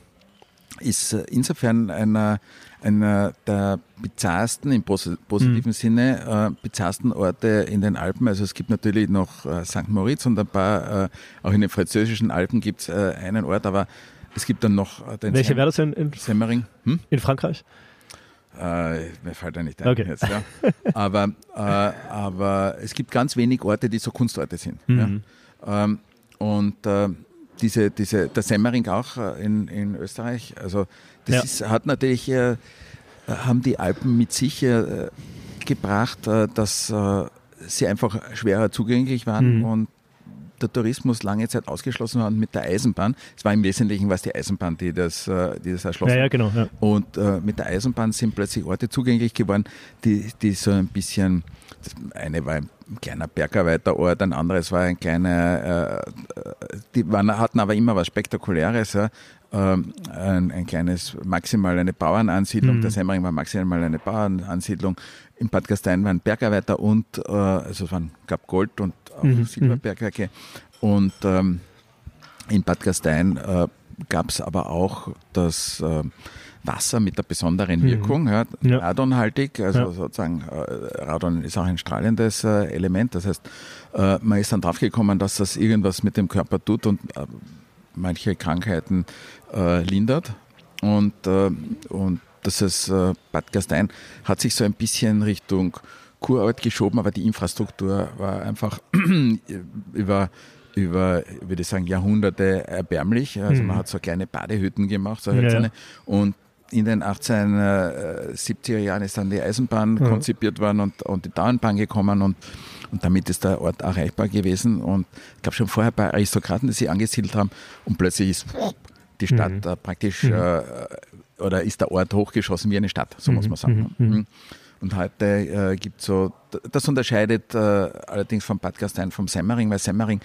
ist äh, insofern einer, einer der bizarrsten, im posi- positiven Mhm. Sinne, äh, bizarrsten Orte in den Alpen. Also es gibt natürlich noch äh, St. Moritz und ein paar, äh, auch in den französischen Alpen gibt es äh, einen Ort, aber es gibt dann noch äh, den Welche Sem wäre das in, in, Semmering. Hm? in Frankreich? Äh, mir fällt er nicht ein Okay. jetzt, ja. aber, äh, aber es gibt ganz wenig Orte, die so Kunstorte sind. Mhm. Ja. Ähm, und äh, diese, diese, der Semmering auch äh, in, in Österreich, also das Ja. ist, hat natürlich, äh, haben die Alpen mit sich äh, gebracht, äh, dass äh, sie einfach schwerer zugänglich waren Mhm. und der Tourismus lange Zeit ausgeschlossen war mit der Eisenbahn. Es war im Wesentlichen was die Eisenbahn, die das, äh, die das erschlossen Ja, hat. ja, genau. Ja. Und mit der Eisenbahn sind plötzlich Orte zugänglich geworden, die, die so ein bisschen, eine war ein kleiner Bergarbeiterort, ein anderes war ein kleiner, äh, die waren, hatten aber immer was Spektakuläres. Ja. Ähm, ein, ein kleines, maximal eine Bauernansiedlung, Mhm. der Semmering war maximal eine Bauernansiedlung, in Bad Gastein waren Bergarbeiter und, äh, also es waren, gab Gold und auch Mhm, Silberbergwerke. Und ähm, in Bad Gastein äh, gab es aber auch das, äh, Wasser mit einer besonderen mhm. Wirkung, ja, Ja. radonhaltig, also Ja. sozusagen äh, Radon ist auch ein strahlendes äh, Element. Das heißt, äh, man ist dann draufgekommen, dass das irgendwas mit dem Körper tut und manche Krankheiten lindert. Und, und das ist äh, Bad Gastein hat sich so ein bisschen Richtung Kurort geschoben, aber die Infrastruktur war einfach über über, würde ich sagen, Jahrhunderte erbärmlich. Also man hat so kleine Badehütten gemacht, so ja. Und in den 1870er Jahren ist dann die Eisenbahn Ja. konzipiert worden und, und die Dauernbahn gekommen und, und damit ist der Ort erreichbar gewesen. Und ich glaube schon vorher bei Aristokraten, die sich angesiedelt haben und plötzlich ist die Stadt Mhm. äh, praktisch Mhm. äh, oder ist der Ort hochgeschossen wie eine Stadt, so muss Mhm, man sagen. mhm, mhm. Mhm. Und heute äh, gibt es so, das unterscheidet äh, allerdings von Bad Gastein vom Semmering, weil Semmering,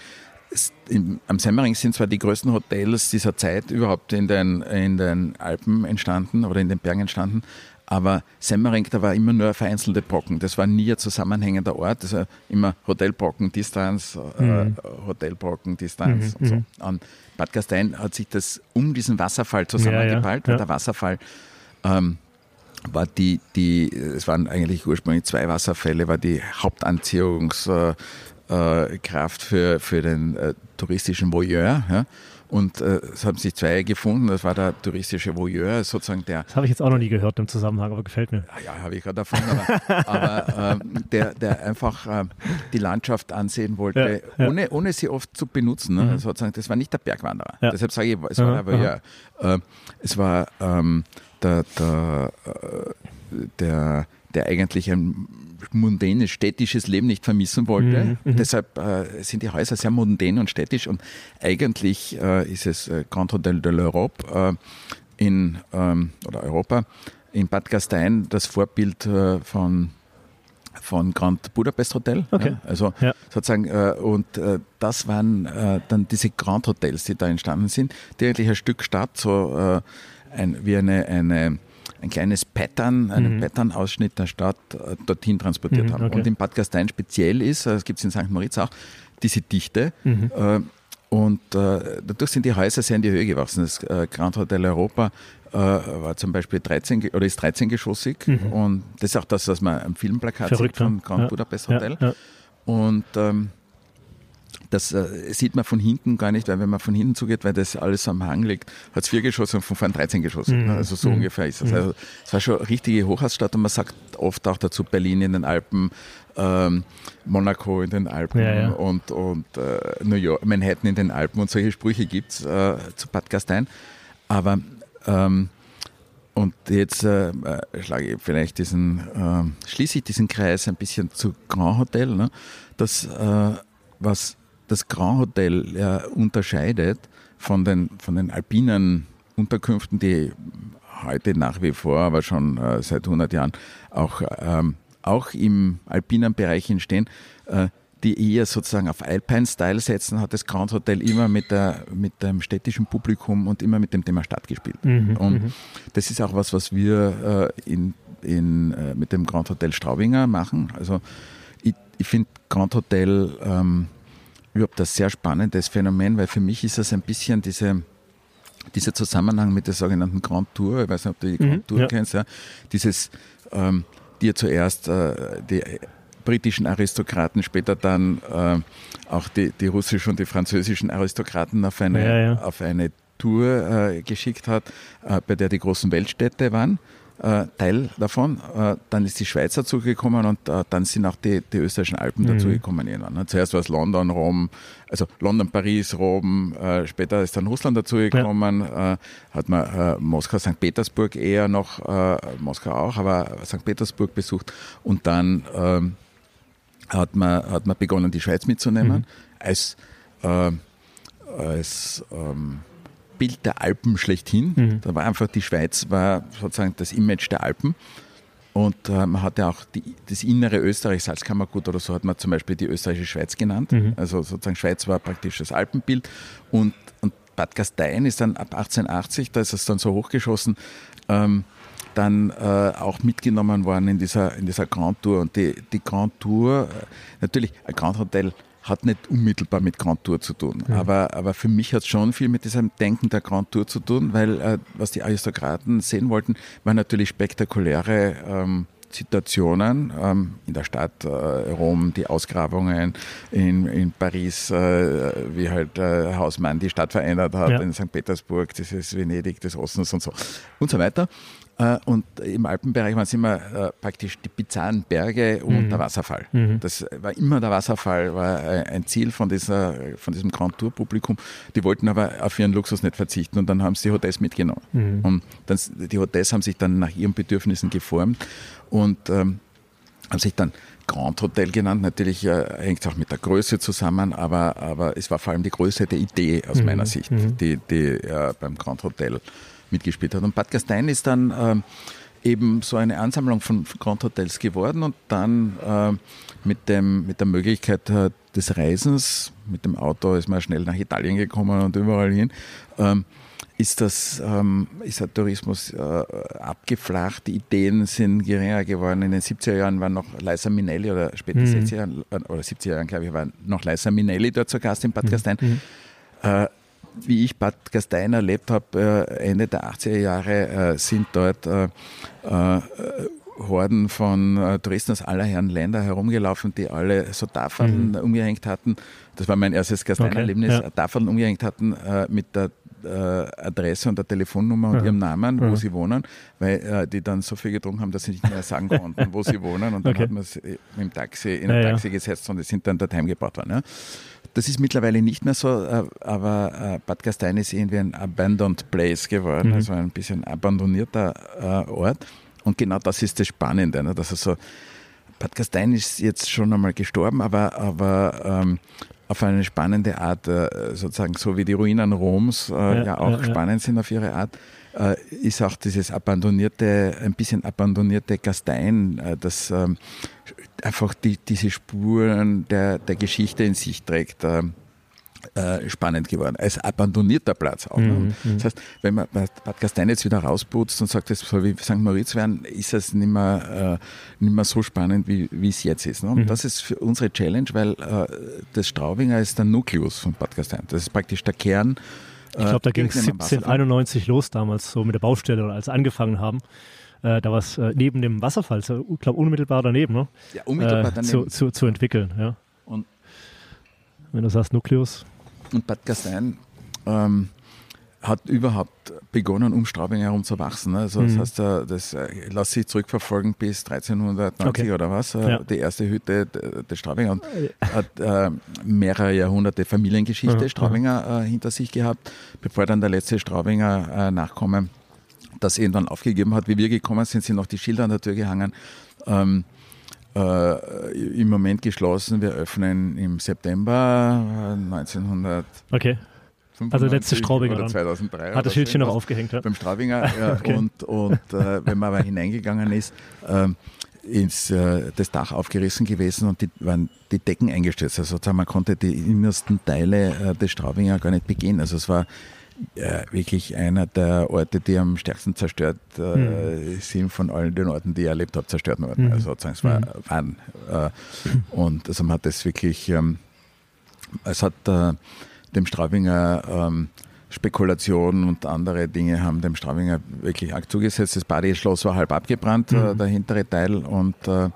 am Semmering sind zwar die größten Hotels dieser Zeit überhaupt in den, in den Alpen entstanden oder in den Bergen entstanden, aber Semmering, da war immer nur vereinzelte Brocken. Das war nie ein zusammenhängender Ort. Das war immer Hotelbrocken, Distanz, äh, Mhm. Hotelbrocken, Distanz Mhm, und so. An Bad Gastein hat sich das um diesen Wasserfall zusammengeballt, Ja, ja, weil der Wasserfall ähm, war die, die, es waren eigentlich ursprünglich zwei Wasserfälle, war die Hauptanziehungskraft äh, Kraft für, für den äh, touristischen Voyeur. Ja? Und äh, es haben sich zwei gefunden. Das war der touristische Voyeur, sozusagen der, Das habe ich jetzt auch noch nie gehört im Zusammenhang, aber gefällt mir. ja, ja habe ich gerade davon, aber, aber ähm, der, der einfach ähm, die Landschaft ansehen wollte, Ja, ja. Mhm. Ohne, ohne sie oft zu benutzen. Ne? Sozusagen, das war nicht der Bergwanderer. Ja. Deshalb sage ich, es war Aha, aber ja, äh, es war ähm, der, der, äh, der, der eigentlich ein mundänes, städtisches Leben nicht vermissen wollte. Mhm, mhm. Deshalb äh, sind die Häuser sehr mundän und städtisch und eigentlich äh, ist es äh, Grand Hotel de l'Europe äh, in ähm, oder Europa in Bad Gastein das Vorbild äh, von von Grand Budapest Hotel. Okay. Ja, also Ja. sozusagen, äh, und äh, das waren äh, dann diese Grand Hotels, die da entstanden sind, die eigentlich ein Stück Stadt, so äh, ein, wie eine, eine, ein kleines Pattern, einen Mhm. Pattern-Ausschnitt der Stadt äh, dorthin transportiert Mhm, haben. okay. Und in Bad Gastein speziell ist, äh, das gibt es in St. Moritz auch, diese Dichte. Mhm. Äh, und äh, dadurch sind die Häuser sehr in die Höhe gewachsen. Das äh, Grand Hotel Europa äh, war zum Beispiel 13 ge- oder ist 13-geschossig Mhm. und das ist auch das, was man am Filmplakat Verrückt, sieht vom ne? Grand Ja. Budapest Ja, Hotel. ja. Und ähm, das äh, sieht man von hinten gar nicht, weil wenn man von hinten zugeht, weil das alles am Hang liegt, hat es vier Geschosse und von vorn 13 Geschosse. Mhm. Also so Mhm. ungefähr ist es. Mhm. Also es war schon eine richtige Hochhausstadt und man sagt oft auch dazu Berlin in den Alpen, ähm, Monaco in den Alpen Ja, ja. und, und äh, New York, Manhattan in den Alpen und solche Sprüche gibt es äh, zu Bad Gastein. Aber ähm, und jetzt äh, äh, schlage ich vielleicht diesen, äh, schließe ich diesen Kreis ein bisschen zu Grand Hotel. Ne? Das, äh, was das Grand Hotel ja unterscheidet von den, von den alpinen Unterkünften, die heute nach wie vor, aber schon äh, seit 100 Jahren auch, ähm, auch im alpinen Bereich entstehen, äh, die eher sozusagen auf Alpine-Style setzen, hat das Grand Hotel immer mit, der, mit dem städtischen Publikum und immer mit dem Thema Stadt gespielt. Mhm, Und mhm. das ist auch was, was wir äh, in, in, äh, mit dem Grand Hotel Straubinger machen. Also ich, ich finde Grand Hotel ähm, überhaupt ein sehr spannendes Phänomen, weil für mich ist das ein bisschen diese, dieser Zusammenhang mit der sogenannten Grand Tour, ich weiß nicht, ob du die Mhm, Grand Tour ja. kennst, ja, dieses, ähm, die ja zuerst äh, die britischen Aristokraten, später dann äh, auch die, die russischen und die französischen Aristokraten auf eine, Ja, ja. Auf eine Tour äh, geschickt hat, äh, bei der die großen Weltstädte waren. Äh, Teil davon. Äh, dann ist die Schweiz dazugekommen und äh, dann sind auch die, die österreichischen Alpen Mhm. dazugekommen irgendwann. ne. Zuerst war es London, Rom, also London, Paris, Rom, äh, später ist dann Russland dazugekommen, äh, hat man äh, Moskau, St. Petersburg eher noch, Moskau auch, aber St. Petersburg besucht und dann ähm, hat, man, hat man begonnen, die Schweiz mitzunehmen Mhm. als, als ähm, Bild der Alpen schlechthin. Mhm. Da war einfach die Schweiz war sozusagen das Image der Alpen. Und äh, man hatte auch die, das innere Österreich, Salzkammergut oder so hat man zum Beispiel die österreichische Schweiz genannt. Mhm. Also sozusagen Schweiz war praktisch das Alpenbild. Und, und Bad Gastein ist dann ab 1880, da ist es dann so hochgeschossen, ähm, dann äh, auch mitgenommen worden in dieser, in dieser Grand Tour. Und die, die Grand Tour, äh, natürlich, ein Grand Hotel hat nicht unmittelbar mit Grand Tour zu tun. Mhm. Aber, aber für mich hat es schon viel mit diesem Denken der Grand Tour zu tun, weil äh, was die Aristokraten sehen wollten, waren natürlich spektakuläre ähm, Situationen ähm, in der Stadt äh, Rom, die Ausgrabungen in, in Paris, äh, wie halt äh, Hausmann die Stadt verändert hat, ja. in St. Petersburg, das ist Venedig des Ostens und so und so weiter. Äh, und im Alpenbereich waren es immer praktisch die bizarren Berge und mhm. der Wasserfall. Mhm. Das war immer der Wasserfall, war äh, ein Ziel von, dieser, von diesem Grand Tour Publikum. Die wollten aber auf ihren Luxus nicht verzichten und dann haben sie die Hotels mitgenommen. Mhm. Und dann, die Hotels haben sich dann nach ihren Bedürfnissen geformt und ähm, haben sich dann Grand Hotel genannt. Natürlich äh, hängt es auch mit der Größe zusammen, aber, aber es war vor allem die Größe der Idee aus mhm. meiner Sicht, mhm. die, die äh, beim Grand Hotel mitgespielt hat. Und Bad Gastein ist dann ähm, eben so eine Ansammlung von Grand Hotels geworden und dann äh, mit, dem, mit der Möglichkeit äh, des Reisens, mit dem Auto ist man schnell nach Italien gekommen und überall hin, ähm, ist, das, ähm, ist der Tourismus äh, abgeflacht, die Ideen sind geringer geworden. In den 70er Jahren war noch Leisa Minelli oder später mhm. 60er Jahren, äh, oder 70er Jahren, glaube ich, war noch Leisa Minelli dort zu Gast in Bad mhm. Gastein. Mhm. Äh, wie ich Bad Gastein erlebt habe, äh, Ende der 80er Jahre, äh, sind dort äh, Horden von Touristen aus aller Herren Länder herumgelaufen, die alle so Tafeln mhm. umgehängt hatten. Das war mein erstes Gastein-Erlebnis. Okay, ja. Tafeln umgehängt hatten mit der Adresse und der Telefonnummer und ja. ihrem Namen, wo ja. sie wohnen, weil die dann so viel getrunken haben, dass sie nicht mehr sagen konnten, wo sie wohnen. Und dann okay. hat man sie im Taxi, in ein Taxi gesetzt und die sind dann dort heimgebaut worden. Das ist mittlerweile nicht mehr so, äh, aber äh, Bad Gastein ist irgendwie ein abandoned place geworden, mhm. also ein bisschen abandonierter äh, Ort. Und genau das ist das Spannende, ne? dass also Bad Gastein ist jetzt schon einmal gestorben, aber, aber ähm, auf eine spannende Art, sozusagen so wie die Ruinen Roms äh, ja, ja, auch ja, spannend sind auf ihre Art, äh, ist auch dieses abandonierte, ein bisschen abandonierte Gastein, äh, das ähm, einfach die, diese Spuren der, der Geschichte in sich trägt. Äh, äh, spannend geworden. Als abandonierter Platz auch. Ne? Mhm, mhm. Das heißt, wenn man Bad Gastein jetzt wieder rausputzt und sagt, es soll wie St. Moritz werden, ist es nicht mehr, äh, nicht mehr so spannend, wie, es jetzt ist. Ne? Und mhm. das ist für unsere Challenge, weil äh, das Straubinger ist der Nukleus von Bad Gastein. Das ist praktisch der Kern. Ich glaube, da ging es 1791 los damals, so mit der Baustelle, als angefangen haben äh, da was äh, neben dem Wasserfall, ich glaube unmittelbar daneben, ne? Ja, unmittelbar äh, daneben. Zu, zu, zu, entwickeln, ja. Wenn du sagst Nukleus. Und Bad Gastein ähm, hat überhaupt begonnen, um Straubing herum zu wachsen. Ne? Also, mhm. Das heißt, äh, das äh, lässt sich zurückverfolgen bis 1390 okay. oder was. Äh, ja. Die erste Hütte des Straubinger und hat äh, mehrere Jahrhunderte Familiengeschichte ja. Straubinger äh, hinter sich gehabt, bevor dann der letzte Straubinger äh, Nachkomme das irgendwann aufgegeben hat. Wie wir gekommen sind, sind noch die Schilder an der Tür gehangen. Ähm, äh, Im Moment geschlossen. Wir öffnen im September 1900. Okay. Also letzte Straubinger oder 2003 Hat das Schildchen noch aufgehängt, ja? Beim Straubinger. Ja, okay. Und, und äh, wenn man aber hineingegangen ist, äh, ist äh, das Dach aufgerissen gewesen und die, waren die Decken eingestürzt. Also man konnte die innersten Teile äh, des Straubinger gar nicht begehen. Also es war ja, wirklich einer der Orte, die am stärksten zerstört äh, mhm. sind von allen den Orten, die ich erlebt habe, zerstört worden. Mhm. Also sozusagen, es war. Wahn. Äh, und also man hat das wirklich, ähm, es hat äh, dem Straubinger ähm, Spekulationen und andere Dinge haben dem Straubinger wirklich arg zugesetzt. Das Badeschloss war halb abgebrannt, mhm. der hintere Teil und äh,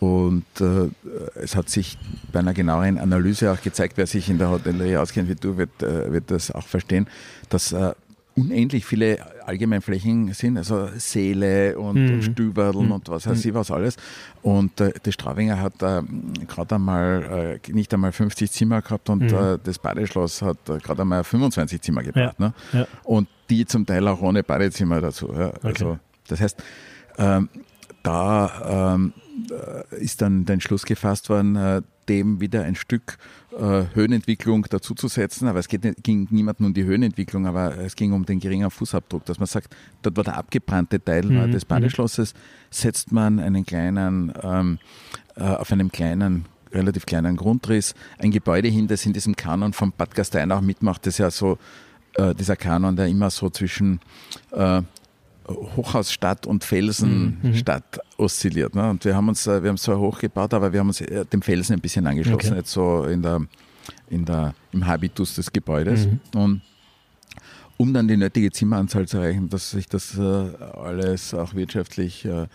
und äh, es hat sich bei einer genaueren Analyse auch gezeigt, wer sich in der Hotellerie auskennt wie du, wird, äh, wird das auch verstehen, dass äh, unendlich viele Allgemeinflächen sind, also Seele und, mhm. und Stüberdeln mhm. und was weiß ich was alles. Und äh, die Stravinger hat äh, gerade einmal äh, nicht einmal 50 Zimmer gehabt und mhm. Äh, das Badeschloss hat äh, gerade einmal 25 Zimmer gebracht. Ja. Ne? Ja. Und die zum Teil auch ohne Badezimmer dazu. Ja? Okay. Also, das heißt, ähm, da ähm, äh, ist dann der Entschluss gefasst worden, äh, dem wieder ein Stück äh, Höhenentwicklung dazuzusetzen. Aber es geht, ging niemandem um die Höhenentwicklung, aber es ging um den geringen Fußabdruck, dass man sagt, dort war der abgebrannte Teil mhm. des Badeschlosses, setzt man einen kleinen, ähm, äh, auf einem kleinen relativ kleinen Grundriss ein Gebäude hin, das in diesem Kanon von Bad Gastein auch mitmacht. Das ist ja so äh, dieser Kanon, der immer so zwischen äh, Hochhausstadt und Felsenstadt mhm. oszilliert. Ne? Und wir haben uns, wir haben es zwar hochgebaut, aber wir haben uns dem Felsen ein bisschen angeschlossen, okay. jetzt so in der, in der, im Habitus des Gebäudes. Mhm. Und um dann die nötige Zimmeranzahl zu erreichen, dass sich das äh, alles auch wirtschaftlich äh,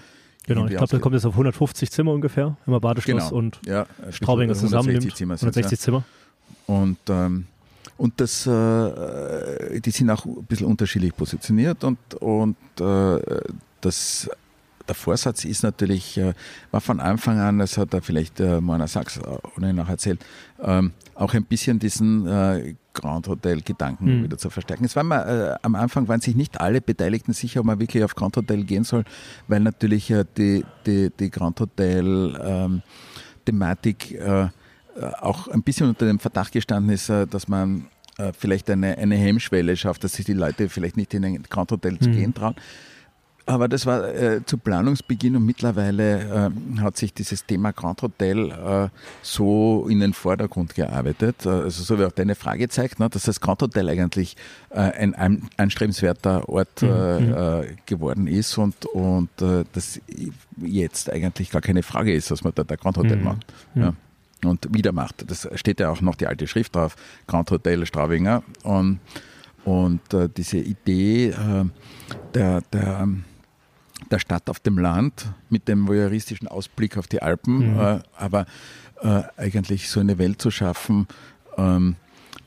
Genau, ich glaube, da kommt es auf 150 Zimmer ungefähr, man Badeschloss genau. und ja, Straubinger zusammennimmt. Zimmer 160 Zimmer. Und, ähm, und das, äh, die sind auch ein bisschen unterschiedlich positioniert und, und äh, das der Vorsatz ist natürlich, äh, war von Anfang an, das hat da vielleicht äh, Mona Sachs ohnehin noch erzählt, ähm, auch ein bisschen diesen äh, Grand Hotel-Gedanken mhm. wieder zu verstärken. Es war mal, am Anfang waren sich nicht alle Beteiligten sicher, ob man wirklich auf Grand Hotel gehen soll, weil natürlich die, die, die Grand Hotel-Thematik ähm, äh, auch ein bisschen unter dem Verdacht gestanden ist, äh, dass man äh, vielleicht eine, eine Hemmschwelle schafft, dass sich die Leute vielleicht nicht in ein Grand Hotel zu mhm. gehen trauen. Aber das war äh, zu Planungsbeginn und mittlerweile äh, hat sich dieses Thema Grand Hotel äh, so in den Vordergrund gearbeitet. Äh, also so wie auch deine Frage zeigt, ne, dass das Grand Hotel eigentlich äh, ein, ein anstrebenswerter Ort mhm. äh, mhm. geworden ist und, und das jetzt eigentlich gar keine Frage ist, dass man da der Grand Hotel mhm. macht. Mhm. Ja. Und wieder macht. Das steht ja auch noch die alte Schrift drauf, Grand Hotel Straubinger. Und, und diese Idee der, der der Stadt auf dem Land mit dem voyeuristischen Ausblick auf die Alpen, mhm. äh, aber äh, eigentlich so eine Welt zu schaffen, ähm,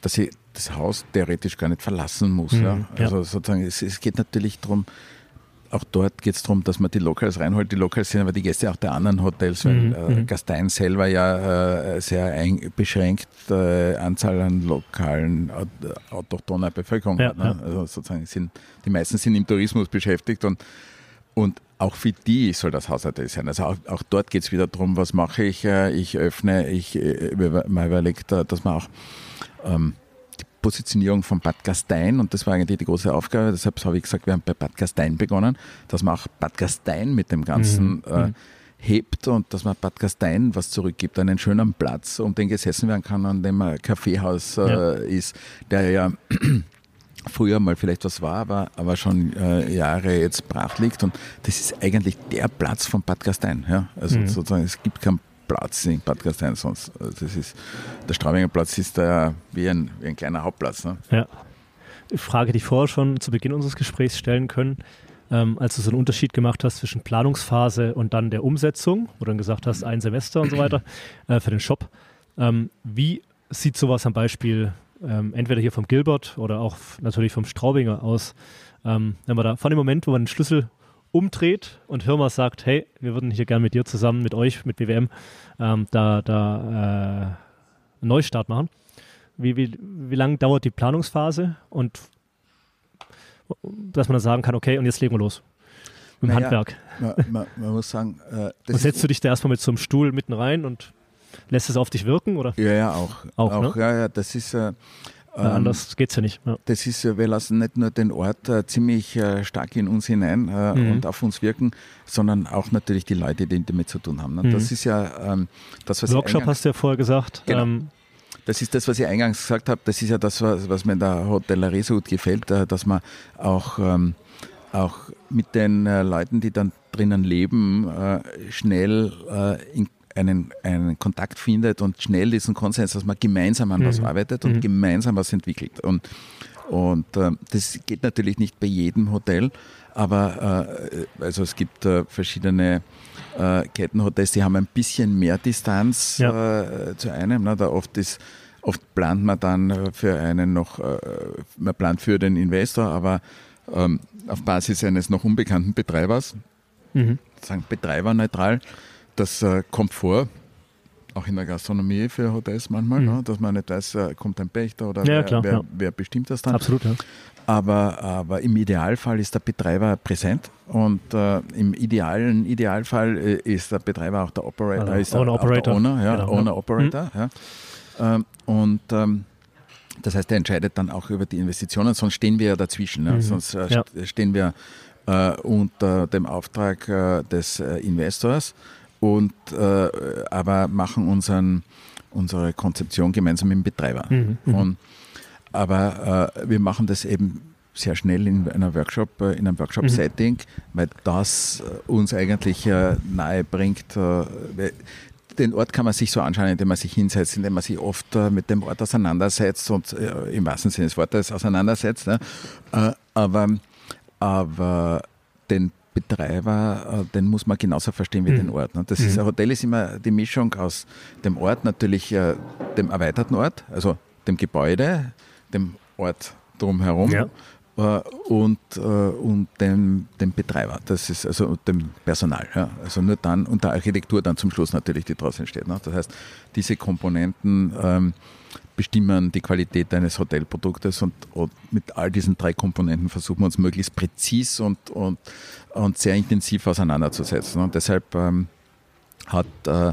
dass sie das Haus theoretisch gar nicht verlassen muss. Mhm, ja. Also ja. sozusagen, es, es, geht natürlich darum, auch dort geht es darum, dass man die Locals reinholt. Die Locals sind aber die Gäste auch der anderen Hotels, weil mhm, äh, mhm. Gastein selber ja äh, sehr ein, beschränkt äh, Anzahl an lokalen autochthoner Bevölkerung ja, hat. Ne? Also sozusagen sind die meisten sind im Tourismus beschäftigt und und auch für die soll das Haushotel sein. Also auch, auch dort geht es wieder darum, was mache ich? Äh, ich öffne, ich äh, mal überlegt, äh, dass man auch ähm, Positionierung von Bad Gastein, und das war eigentlich die große Aufgabe, deshalb habe ich gesagt, wir haben bei Bad Gastein begonnen, dass man auch Bad Gastein mit dem Ganzen mhm. äh, hebt und dass man Bad Gastein was zurückgibt, einen schönen Platz, um den gesessen werden kann, an dem ein Kaffeehaus äh, ja. ist, der ja früher mal vielleicht was war, aber, aber schon äh, Jahre jetzt brach liegt. Und das ist eigentlich der Platz von Bad Gastein. Ja? Also mhm. sozusagen, es gibt keinen Platz in Bad Gastein sonst. Also das ist, der Straubinger Platz ist da wie ein, wie ein kleiner Hauptplatz. Ne? Ja. Frage, die ich vorher schon zu Beginn unseres Gesprächs stellen können. Ähm, als du so einen Unterschied gemacht hast zwischen Planungsphase und dann der Umsetzung, wo du dann gesagt hast, ein Semester und so weiter äh, für den Shop. Ähm, wie sieht sowas am Beispiel ähm, entweder hier vom Gilbert oder auch natürlich vom Straubinger aus, ähm, wenn man da von dem Moment, wo man den Schlüssel umdreht und Hirmer sagt, hey, wir würden hier gerne mit dir zusammen, mit euch, mit BWM, ähm, da, da äh, einen Neustart machen. Wie, wie, wie lange dauert die Planungsphase und dass man dann sagen kann, okay, und jetzt legen wir los mit dem naja, Handwerk. Man, man, man, muss sagen, äh, und setzt du dich da erstmal mit so einem Stuhl mitten rein und Lässt es auf dich wirken? Oder? Ja, ja, auch. Auch, auch ne? ja, ja, das ist. Äh, ja, anders geht es ja nicht. Ja. Das ist, wir lassen nicht nur den Ort äh, ziemlich äh, stark in uns hinein äh, mhm. und auf uns wirken, sondern auch natürlich die Leute, die damit zu tun haben. Ne? Mhm. Das ist ja ähm, das, was Workshop hast du ja vorher gesagt. Genau. Ähm, das ist das, was ich eingangs gesagt habe. Das ist ja das, was, was mir in der Hotellerie so gut gefällt, äh, dass man auch, ähm, auch mit den äh, Leuten, die dann drinnen leben, äh, schnell in einen, einen Kontakt findet und schnell diesen Konsens, dass man gemeinsam an mhm. was arbeitet und mhm. gemeinsam was entwickelt. Und, und äh, das geht natürlich nicht bei jedem Hotel, aber äh, also es gibt äh, verschiedene äh, Kettenhotels, die haben ein bisschen mehr Distanz ja. Äh, zu einem. Ne? Da oft ist oft plant man dann für einen noch, äh, man plant für den Investor, aber ähm, auf Basis eines noch unbekannten Betreibers, mhm. sagen betreiberneutral. Das äh, kommt vor, auch in der Gastronomie für Hotels manchmal, mhm. ne, dass man nicht weiß, äh, kommt ein Pächter oder ja, wer, klar, wer, ja. wer, bestimmt das dann. Absolut, ja. Aber, aber im Idealfall ist der Betreiber präsent und äh, im idealen Idealfall äh, ist der Betreiber auch der Operator, also, ist Owner, Operator. der Owner, ja, genau, Owner Operator. Mhm. Ja. Ähm, und ähm, das heißt, er entscheidet dann auch über die Investitionen, sonst stehen wir ja dazwischen. Mhm. Sonst äh, stehen wir äh, unter dem Auftrag äh, des Investors und äh, aber machen unseren, unsere Konzeption gemeinsam mit dem Betreiber. Mhm, mhm. und, aber äh, wir machen das eben sehr schnell in einer Workshop, äh, in einem Workshop-Setting, mhm. weil das äh, uns eigentlich äh, nahe bringt. Den Ort kann man sich so anschauen, indem man sich hinsetzt, indem man sich oft mit dem Ort auseinandersetzt und im wahrsten Sinne des Wortes auseinandersetzt. Ne? Aber, aber den Betreiber, den muss man genauso verstehen wie mhm. den Ort. Ne? Das mhm. ist, ein Hotel ist immer die Mischung aus dem Ort, natürlich dem erweiterten Ort, also dem Gebäude, dem Ort drumherum ja. Äh, und, äh, und dem, dem Betreiber, das ist also dem Personal. Ja. Also nur dann und der Architektur dann zum Schluss natürlich, die daraus entsteht. Ne. Das heißt, diese Komponenten ähm, bestimmen die Qualität eines Hotelproduktes und, und, mit all diesen drei Komponenten versuchen wir uns möglichst präzis und, und, und sehr intensiv auseinanderzusetzen. Und deshalb ähm, hat, äh,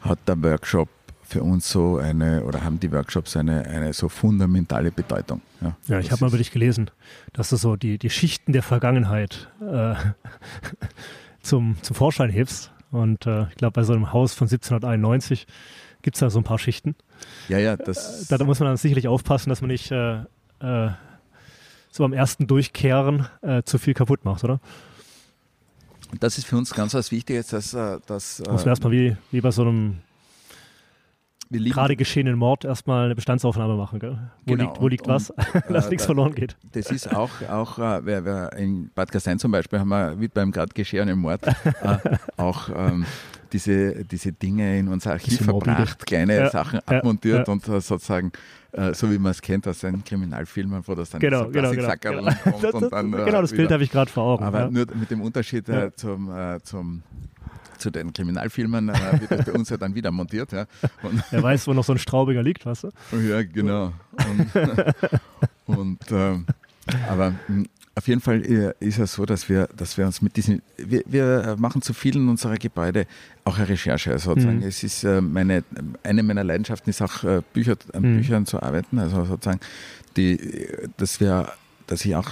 hat der Workshop für uns so eine, oder haben die Workshops eine, eine so fundamentale Bedeutung. Ja, ja ich habe mal über dich gelesen, dass du so die, die Schichten der Vergangenheit äh, zum, zum Vorschein hebst. Und äh, ich glaube, bei so einem Haus von 1791 gibt es da so ein paar Schichten. Ja, ja, das. Da, da muss man dann sicherlich aufpassen, dass man nicht äh, äh so am ersten Durchkehren äh, zu viel kaputt macht, oder? Das ist für uns ganz was Wichtiges, dass. Äh, dass muss man erstmal wie, wie bei so einem gerade geschehenen Mord erstmal eine Bestandsaufnahme machen. Gell? Wo, genau. liegt, wo liegt und, was, dass äh, nichts verloren geht. Das ist auch, auch äh, wir, wir in Bad Gastein zum Beispiel haben wir wie beim gerade geschehenen Mord äh, auch ähm, diese, diese Dinge in unser Archiv verbracht, kleine ja, Sachen abmontiert ja. und uh, sozusagen, uh, so wie man es kennt aus einem Kriminalfilm, wo das dann genau, so genau, genau, genau. kommt das, und dann. Uh, genau, das Bild habe ich gerade vor Augen. Aber nur mit dem Unterschied zum, zum zu den Kriminalfilmen äh, wird das bei uns ja dann wieder montiert. Ja. Und Wer weiß, wo noch so ein Straubinger liegt, weißt du? Ja, genau. Und, und ähm, aber hm, auf jeden Fall äh, ist es so, dass wir, dass wir uns mit diesen, wir, wir machen zu vielen unserer Gebäude auch eine Recherche. Also sozusagen, mhm. es ist äh, meine, eine meiner Leidenschaften ist auch äh, Bücher, an mhm. Büchern zu arbeiten. Also sozusagen, die, dass wir, dass ich auch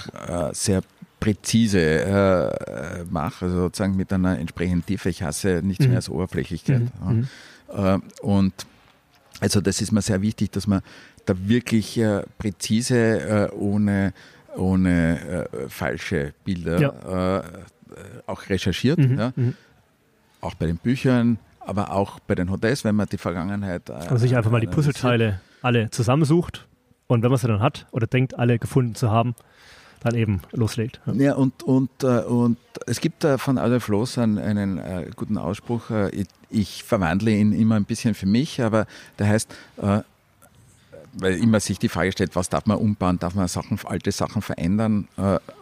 sehr präzise mache, also sozusagen mit einer entsprechenden Tiefe. Ich hasse nichts mhm. mehr als Oberflächlichkeit. Mhm. Mhm. Und also das ist mir sehr wichtig, dass man da wirklich äh, präzise, äh, ohne, ohne äh, falsche Bilder ja. Äh, auch recherchiert. Mhm. Ja. Mhm. Auch bei den Büchern, aber auch bei den Hotels, wenn man die Vergangenheit. also sich einfach mal die Puzzleteile alle zusammensucht und wenn man sie dann hat oder denkt, alle gefunden zu haben, dann eben loslegt. Ja, ja und, und, äh, und es gibt äh, von Adolf Loos einen, einen äh, guten Ausspruch, ich, ich, verwandle ihn immer ein bisschen für mich, aber der heißt, weil immer sich die Frage stellt, was darf man umbauen, darf man Sachen, alte Sachen verändern?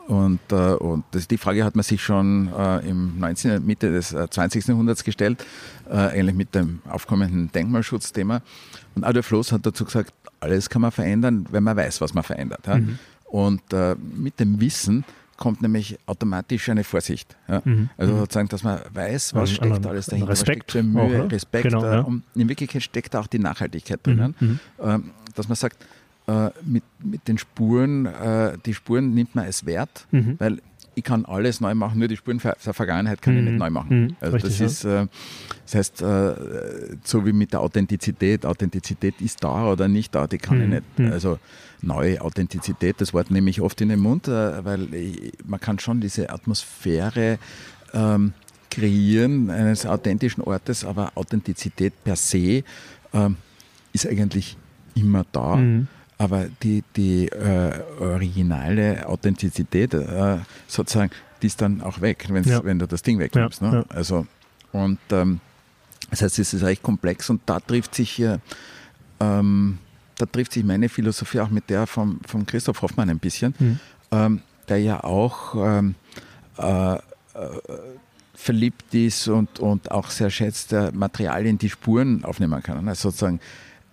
Und, und das, die Frage hat man sich schon im 19. Mitte des 20. Jahrhunderts gestellt, ähnlich mit dem aufkommenden Denkmalschutzthema. Und Adolf Loos hat dazu gesagt, alles kann man verändern, wenn man weiß, was man verändert. Mhm. Und äh, mit dem Wissen kommt nämlich automatisch eine Vorsicht. Ja? Mhm. Also mhm. sozusagen, dass man weiß, was steckt anderen, alles dahinter, Respekt steckt Mühe, auch, Respekt. Genau, äh, ja. Und in Wirklichkeit steckt auch die Nachhaltigkeit drinnen, mhm. äh, dass man sagt, äh, mit, mit den Spuren, äh, die Spuren nimmt man als Wert, mhm. weil ich kann alles neu machen, nur die Spuren der Vergangenheit kann ich nicht mhm. neu machen. Mhm. Also Richtig, das ist, äh, das heißt, so wie mit der Authentizität, Authentizität ist da oder nicht da, die kann ich nicht. Also neue Authentizität, das Wort nehme ich oft in den Mund, äh, weil man kann schon diese Atmosphäre ähm, kreieren eines authentischen Ortes, aber Authentizität per se ähm, ist eigentlich immer da. Mhm. Aber die, die äh, originale Authentizität äh, sozusagen, die ist dann auch weg, ja. wenn du das Ding wegnimmst. Ja, ne? ja. Also, und ähm, das heißt, es ist recht komplex und da trifft sich hier ähm, da trifft sich meine Philosophie auch mit der von, von Christoph Hoffmann ein bisschen, mhm. ähm, der ja auch ähm, äh, äh, verliebt ist und, und auch sehr schätzt, äh, Materialien, die Spuren aufnehmen kann. Also sozusagen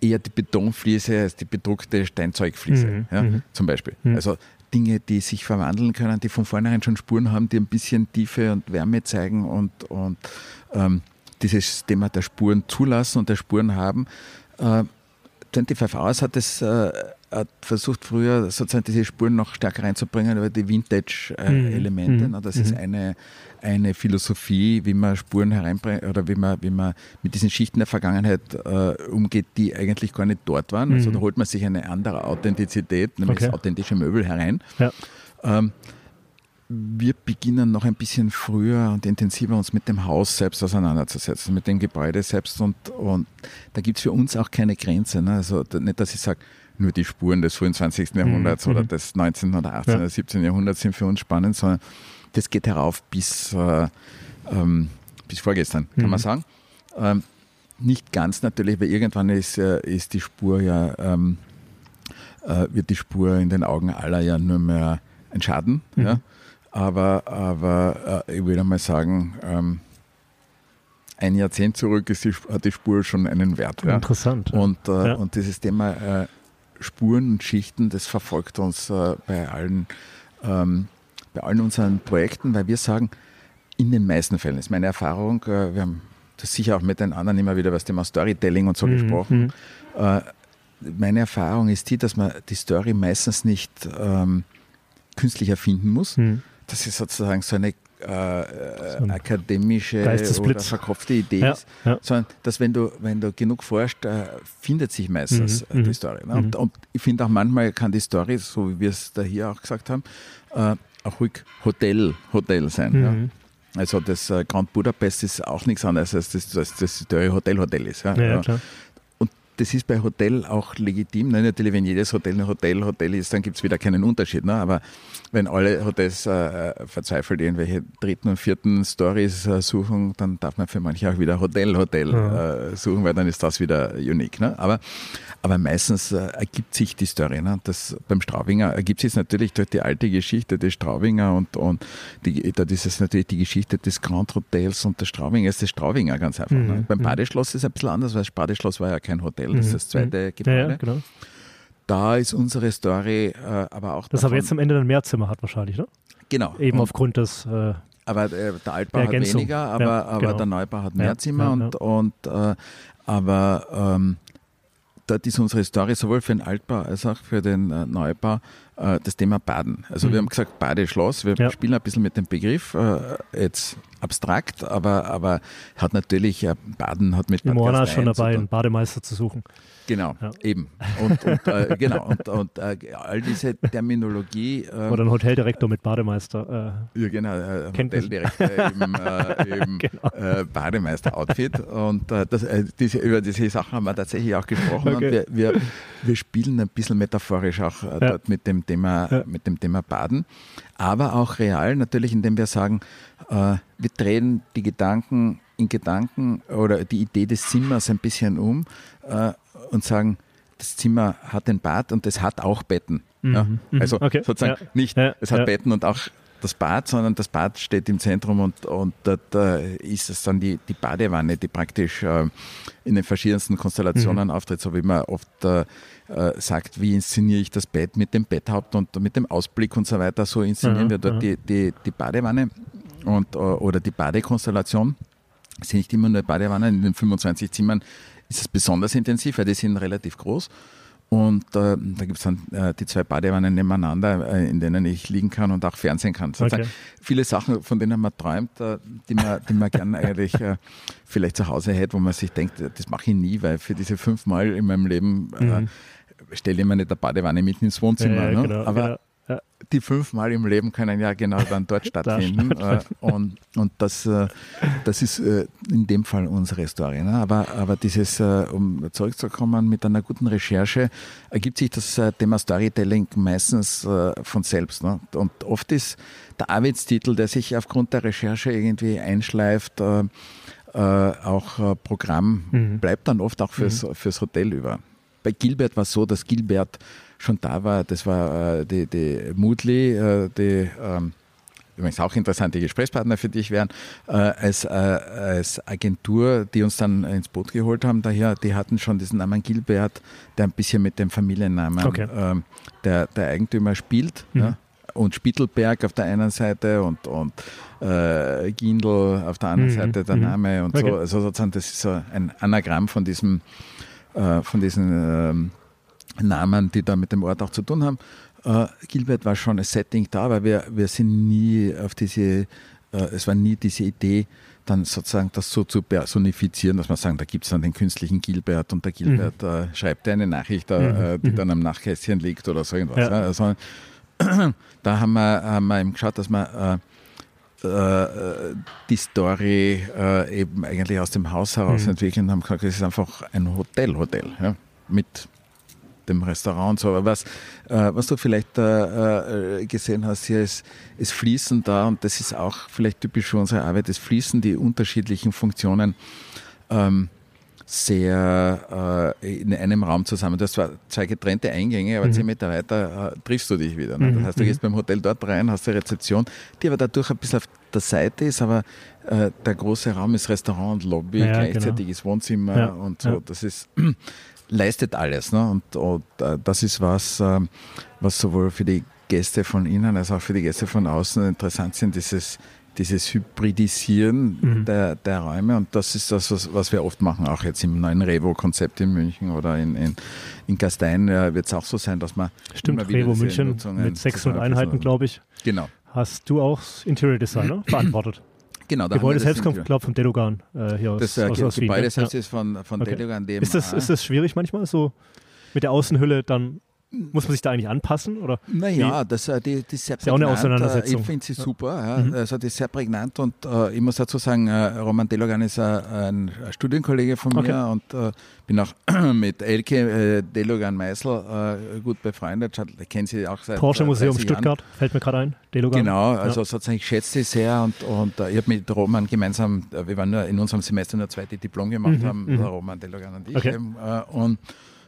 eher die Betonfliese als die bedruckte Steinzeugfliese, mhm. Ja, mhm. zum Beispiel. Mhm. Also Dinge, die sich verwandeln können, die von vornherein schon Spuren haben, die ein bisschen Tiefe und Wärme zeigen und, und ähm, dieses Thema der Spuren zulassen und der Spuren haben. Äh, 25 Hours hat es äh, hat versucht früher sozusagen diese Spuren noch stärker reinzubringen über die Vintage-Elemente. Äh, mhm. Das mhm. ist eine, eine Philosophie, wie man Spuren hereinbringt oder wie man, wie man mit diesen Schichten der Vergangenheit äh, umgeht, die eigentlich gar nicht dort waren. Also mhm. Also da holt man sich eine andere Authentizität, nämlich okay. das authentische Möbel herein. Ja. Ähm, wir beginnen noch ein bisschen früher und intensiver uns mit dem Haus selbst auseinanderzusetzen, mit dem Gebäude selbst und, und da gibt es für uns auch keine Grenze. Ne? Also nicht, dass ich sage, nur die Spuren des frühen 20. Jahrhunderts mhm. oder mhm. des 19. oder 18. Ja. oder 17. Jahrhunderts sind für uns spannend, sondern das geht herauf bis, äh, ähm, bis vorgestern, kann mhm. man sagen. Ähm, nicht ganz natürlich, weil irgendwann ist, äh, ist die Spur ja, ähm, äh, wird die Spur in den Augen aller ja nur mehr ein Schaden. Mhm. Ja? Aber, aber äh, ich würde mal sagen, ähm, ein Jahrzehnt zurück ist die, hat die Spur schon einen Wert. Ja? Interessant. Und, äh, ja. und dieses Thema äh, Spuren und Schichten, das verfolgt uns äh, bei, allen, ähm, bei allen unseren Projekten, weil wir sagen, in den meisten Fällen ist meine Erfahrung, äh, wir haben das sicher auch mit den anderen immer wieder was Thema Storytelling und so mhm. gesprochen. Mhm. Äh, meine Erfahrung ist die, dass man die Story meistens nicht ähm, künstlich erfinden muss. Mhm. Das ist sozusagen so eine äh, so akademische oder verkopfte Idee ja, ist, ja. sondern dass wenn du, wenn du genug forschst, äh, findet sich meistens mhm, äh, die mhm. Story. Ne? Und, mhm. und, ich finde auch manchmal kann die Story, so wie wir es da hier auch gesagt haben, äh, ruhig Hotel, Hotel sein. Mhm. Ja? Also das äh, Grand Budapest ist auch nichts anderes als das, das, das, das Hotel Hotel ist. Ja? Ja, klar das ist bei Hotel auch legitim. Ne? Natürlich, wenn jedes Hotel ein Hotel Hotel ist, dann gibt es wieder keinen Unterschied. Ne? Aber wenn alle Hotels äh, verzweifelt irgendwelche dritten und vierten Stories äh, suchen, dann darf man für manche auch wieder Hotel Hotel ja. äh, suchen, weil dann ist das wieder unique. Ne? Aber aber meistens äh, ergibt sich die Story. Ne? Das, beim Straubinger ergibt sich natürlich durch die alte Geschichte des Straubinger und, und die, da ist es natürlich die Geschichte des Grand Hotels und des Straubinger ist das Straubinger ganz einfach. Ne? Mhm. Beim. Badeschloss ist es ein bisschen anders, weil das Badeschloss war ja kein Hotel, das ist das mhm. zweite mhm. Gebäude. Ja, ja, genau. Da ist unsere Story äh, aber auch. Das davon, aber jetzt am Ende ein Mehrzimmer hat wahrscheinlich, ne? Genau. Eben und, aufgrund des. Äh, aber äh, der Altbau hat weniger, aber, ja, aber genau. der Neubau hat mehr Zimmer und, und äh, aber ähm, dort ist unsere Story sowohl für den Altbau als auch für den äh, Neubau das Thema Baden. Also mhm. wir haben gesagt Badeschloss, wir ja. spielen ein bisschen mit dem Begriff, äh, jetzt abstrakt, aber, aber hat natürlich, äh, Baden hat mit Bad Mona schon dabei, einen Bademeister zu suchen. Genau, ja. eben. Und, und äh, genau, und, und äh, all diese Terminologie. Äh, Oder ein Hoteldirektor mit Bademeister. Äh, ja, genau, äh, Hoteldirektor im, äh, im genau. Äh, Bademeister-Outfit. Und das, diese, über diese Sachen haben wir tatsächlich auch gesprochen. Okay. Und wir, wir, wir, spielen ein bisschen metaphorisch auch ja. dort mit dem, Thema, ja. mit dem Thema Baden. Aber auch real natürlich, indem wir sagen, wir drehen die Gedanken in Gedanken oder die Idee des Zimmers ein bisschen um und sagen, das Zimmer hat ein Bad und es hat auch Betten. Mhm. Ja? Mhm. Also okay. sozusagen ja. nicht, es hat Betten und auch das Bad, sondern das Bad steht im Zentrum und, und dort äh, ist es dann die, die Badewanne, die praktisch äh, in den verschiedensten Konstellationen mhm. auftritt, so wie man oft äh, äh sagt, wie inszeniere ich das Bett mit dem Betthaupt und mit dem Ausblick und so weiter, so inszenieren mhm. wir dort die, die, die Badewanne und, oder die Badekonstellation. Es sind nicht immer nur Badewannen, in den 25 Zimmern ist es besonders intensiv, weil die sind relativ groß. Und äh, da gibt es dann äh, die zwei Badewannen nebeneinander, äh, in denen ich liegen kann und auch fernsehen kann. Okay. Viele Sachen, von denen man träumt, äh, die man, die man gerne eigentlich äh, vielleicht zu Hause hätte, wo man sich denkt, das mache ich nie, weil für diese fünfmal in meinem Leben äh, mhm. stelle ich mir nicht eine Badewanne mitten ins Wohnzimmer. Ja, ja, ne? genau, Aber genau die fünfmal im Leben können ja genau dann dort stattfinden. Äh, und und das, äh, das ist äh, in dem Fall unsere Story. Ne? Aber, aber dieses, um zurückzukommen, mit einer guten Recherche ergibt sich das Thema Storytelling meistens von selbst. Ne? Und oft ist der Arbeitstitel, der sich aufgrund der Recherche irgendwie einschleift, auch Programm, mhm. bleibt dann oft auch fürs, mhm. fürs Hotel über. Bei Gilbert war es so, dass Gilbert schon da war. Das war äh, die, die Moodly, äh, die ähm, übrigens auch interessante Gesprächspartner für dich wären, äh, als, äh, als Agentur, die uns dann ins Boot geholt haben. Daher, die hatten schon diesen Namen Gilbert, der ein bisschen mit dem Familiennamen okay. ähm, der, der Eigentümer spielt. Mhm. Ja? Und Spittelberg auf der einen Seite und, und äh, Gindl auf der anderen mhm. Seite der mhm. Name und okay. so. Also sozusagen, das ist so ein Anagramm von diesem, äh, von diesen ähm, Namen, die da mit dem Ort auch zu tun haben. Äh, Gilbert war schon ein Setting da, weil wir, wir sind nie auf diese, äh, es war nie diese Idee, dann sozusagen das so zu personifizieren, dass man sagen, da gibt es dann den künstlichen Gilbert und der Gilbert mhm. äh, schreibt eine Nachricht, äh, mhm. die mhm. dann am Nachkästchen liegt oder so irgendwas. Ja. Also, da haben wir, haben wir eben geschaut, dass wir äh, äh, die Story äh, eben eigentlich aus dem Haus heraus mhm. entwickeln und haben gesagt, es ist einfach ein Hotel-Hotel ja, mit dem Restaurant und so. Aber was, äh, was du vielleicht äh, gesehen hast hier, ist, es fließen da, und das ist auch vielleicht typisch für unsere Arbeit, es fließen die unterschiedlichen Funktionen ähm, sehr äh, in einem Raum zusammen. Du hast zwar zwei getrennte Eingänge, aber mhm. zehn Meter weiter äh, triffst du dich wieder. Ne? Das heißt, du mhm. gehst beim Hotel dort rein, hast eine Rezeption, die aber dadurch ein bisschen auf der Seite ist, aber äh, der große Raum ist Restaurant und Lobby, ja, gleichzeitiges genau. Wohnzimmer ja, und so. Ja. Das ist leistet alles. Ne? Und, und äh, das ist was, äh, was sowohl für die Gäste von innen als auch für die Gäste von außen interessant sind, dieses dieses Hybridisieren mhm. der, der Räume. Und das ist das, was, was wir oft machen, auch jetzt im neuen Revo-Konzept in München oder in, in, in Gastein ja, wird es auch so sein, dass man. Stimmt, Revo München mit 600 Einheiten, glaube ich. Genau. Hast du auch Interior Designer verantwortet? Genau, da Gebäude selbst kommt, glaube ich, vom Delogan äh, hier aus, das, äh, aus, aus Gebäude Wien, selbst ja. ist von, von okay. Delogan. Ist das, ist das schwierig manchmal, so mit der Außenhülle dann muss man sich da eigentlich anpassen? Oder naja, das, äh, die, die ist sehr. Ist ja auch eine Auseinandersetzung. Ich finde sie super. Ja. Mhm. Also die ist sehr prägnant und äh, ich muss dazu sagen, äh, Roman Delogan ist äh, ein Studienkollege von okay. mir und äh, bin auch mit Elke äh, Delogan-Meißel gut befreundet. Ich kenne sie auch seit Porsche Museum Stuttgart, Jahren. fällt mir gerade ein. Delogan. Genau, also ja. sozusagen ich schätze sie sehr und, und ich habe mit Roman gemeinsam, wir waren nur in unserem Semester nur zweite Diplom gemacht mhm. haben, mhm. Roman Delogan und ich. Okay. Und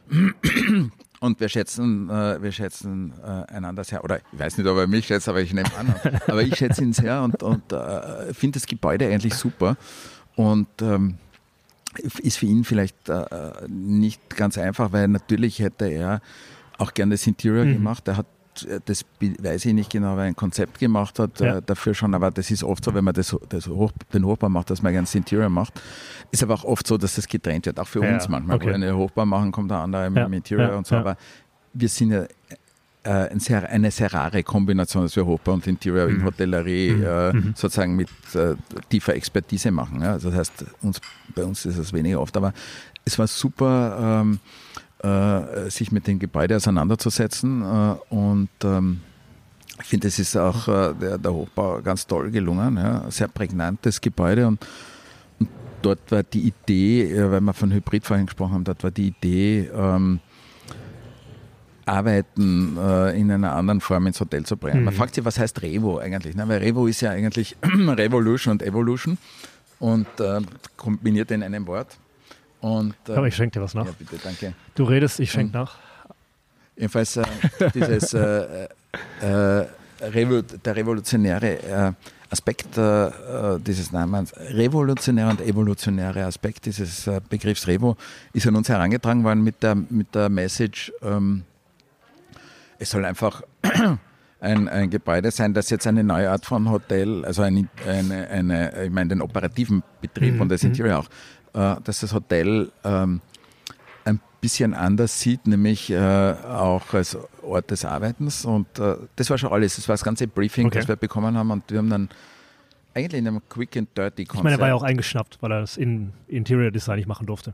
und wir schätzen, äh, wir schätzen äh, einander sehr, oder ich weiß nicht, ob er mich schätzt, aber ich nehme an. aber ich schätze ihn sehr und, und äh, finde das Gebäude eigentlich super. Und ähm, ist für ihn vielleicht äh, nicht ganz einfach, weil natürlich hätte er auch gerne das Interior mhm. gemacht. Er hat das weiß ich nicht genau, weil ein Konzept gemacht hat ja. äh, dafür schon, aber das ist oft so, wenn man das, das Hoch, den Hochbau macht, dass man ganz Interior macht. Ist aber auch oft so, dass das getrennt wird, auch für ja, uns manchmal. Okay. Wenn wir Hochbau machen, kommt der andere ja, im Interior und so, aber wir sind ja äh, ein sehr, eine sehr rare Kombination, dass wir Hochbau und Interior mhm. in Hotellerie mhm. äh, mhm. sozusagen mit äh, tiefer Expertise machen. Ja? Also das heißt, uns, bei uns ist es weniger oft, aber es war super. Ähm, äh, sich mit dem Gebäude auseinanderzusetzen. Äh, und ähm, ich finde, es ist auch äh, der, der, Hochbau ganz toll gelungen. Ja. Sehr prägnantes Gebäude und, und, dort war die Idee, weil wir von Hybrid vorhin gesprochen haben, dort war die Idee, ähm, Arbeiten äh, in einer anderen Form ins Hotel zu bringen. Mhm. Man fragt sich, was heißt Revo eigentlich? Ne? Weil Revo ist ja eigentlich Revolution und Evolution und äh, kombiniert in einem Wort. Und, äh, Aber ich schenke dir was nach. Ja, bitte, danke. Du redest, ich schenke nach. Jedenfalls äh, dieses, äh, äh Revo der revolutionäre äh, Aspekt äh, dieses Namens, revolutionäre und evolutionäre Aspekt dieses Begriffs Revo ist an uns herangetragen worden mit der, mit der Message, ähm, es soll einfach ein, ein Gebäude sein, das jetzt eine neue Art von Hotel, also eine, eine, eine ich meine den operativen Betrieb mhm. und das Interior auch, äh, dass das Hotel ähm, ein bisschen anders sieht, nämlich äh, auch als Ort des Arbeitens. Und äh, das war schon alles. Das war das ganze Briefing, okay. das wir bekommen haben. Und wir haben dann eigentlich in einem Quick and Dirty Konzept. Ich meine, er war ja auch eingeschnappt, weil er das in Interior Design nicht machen durfte.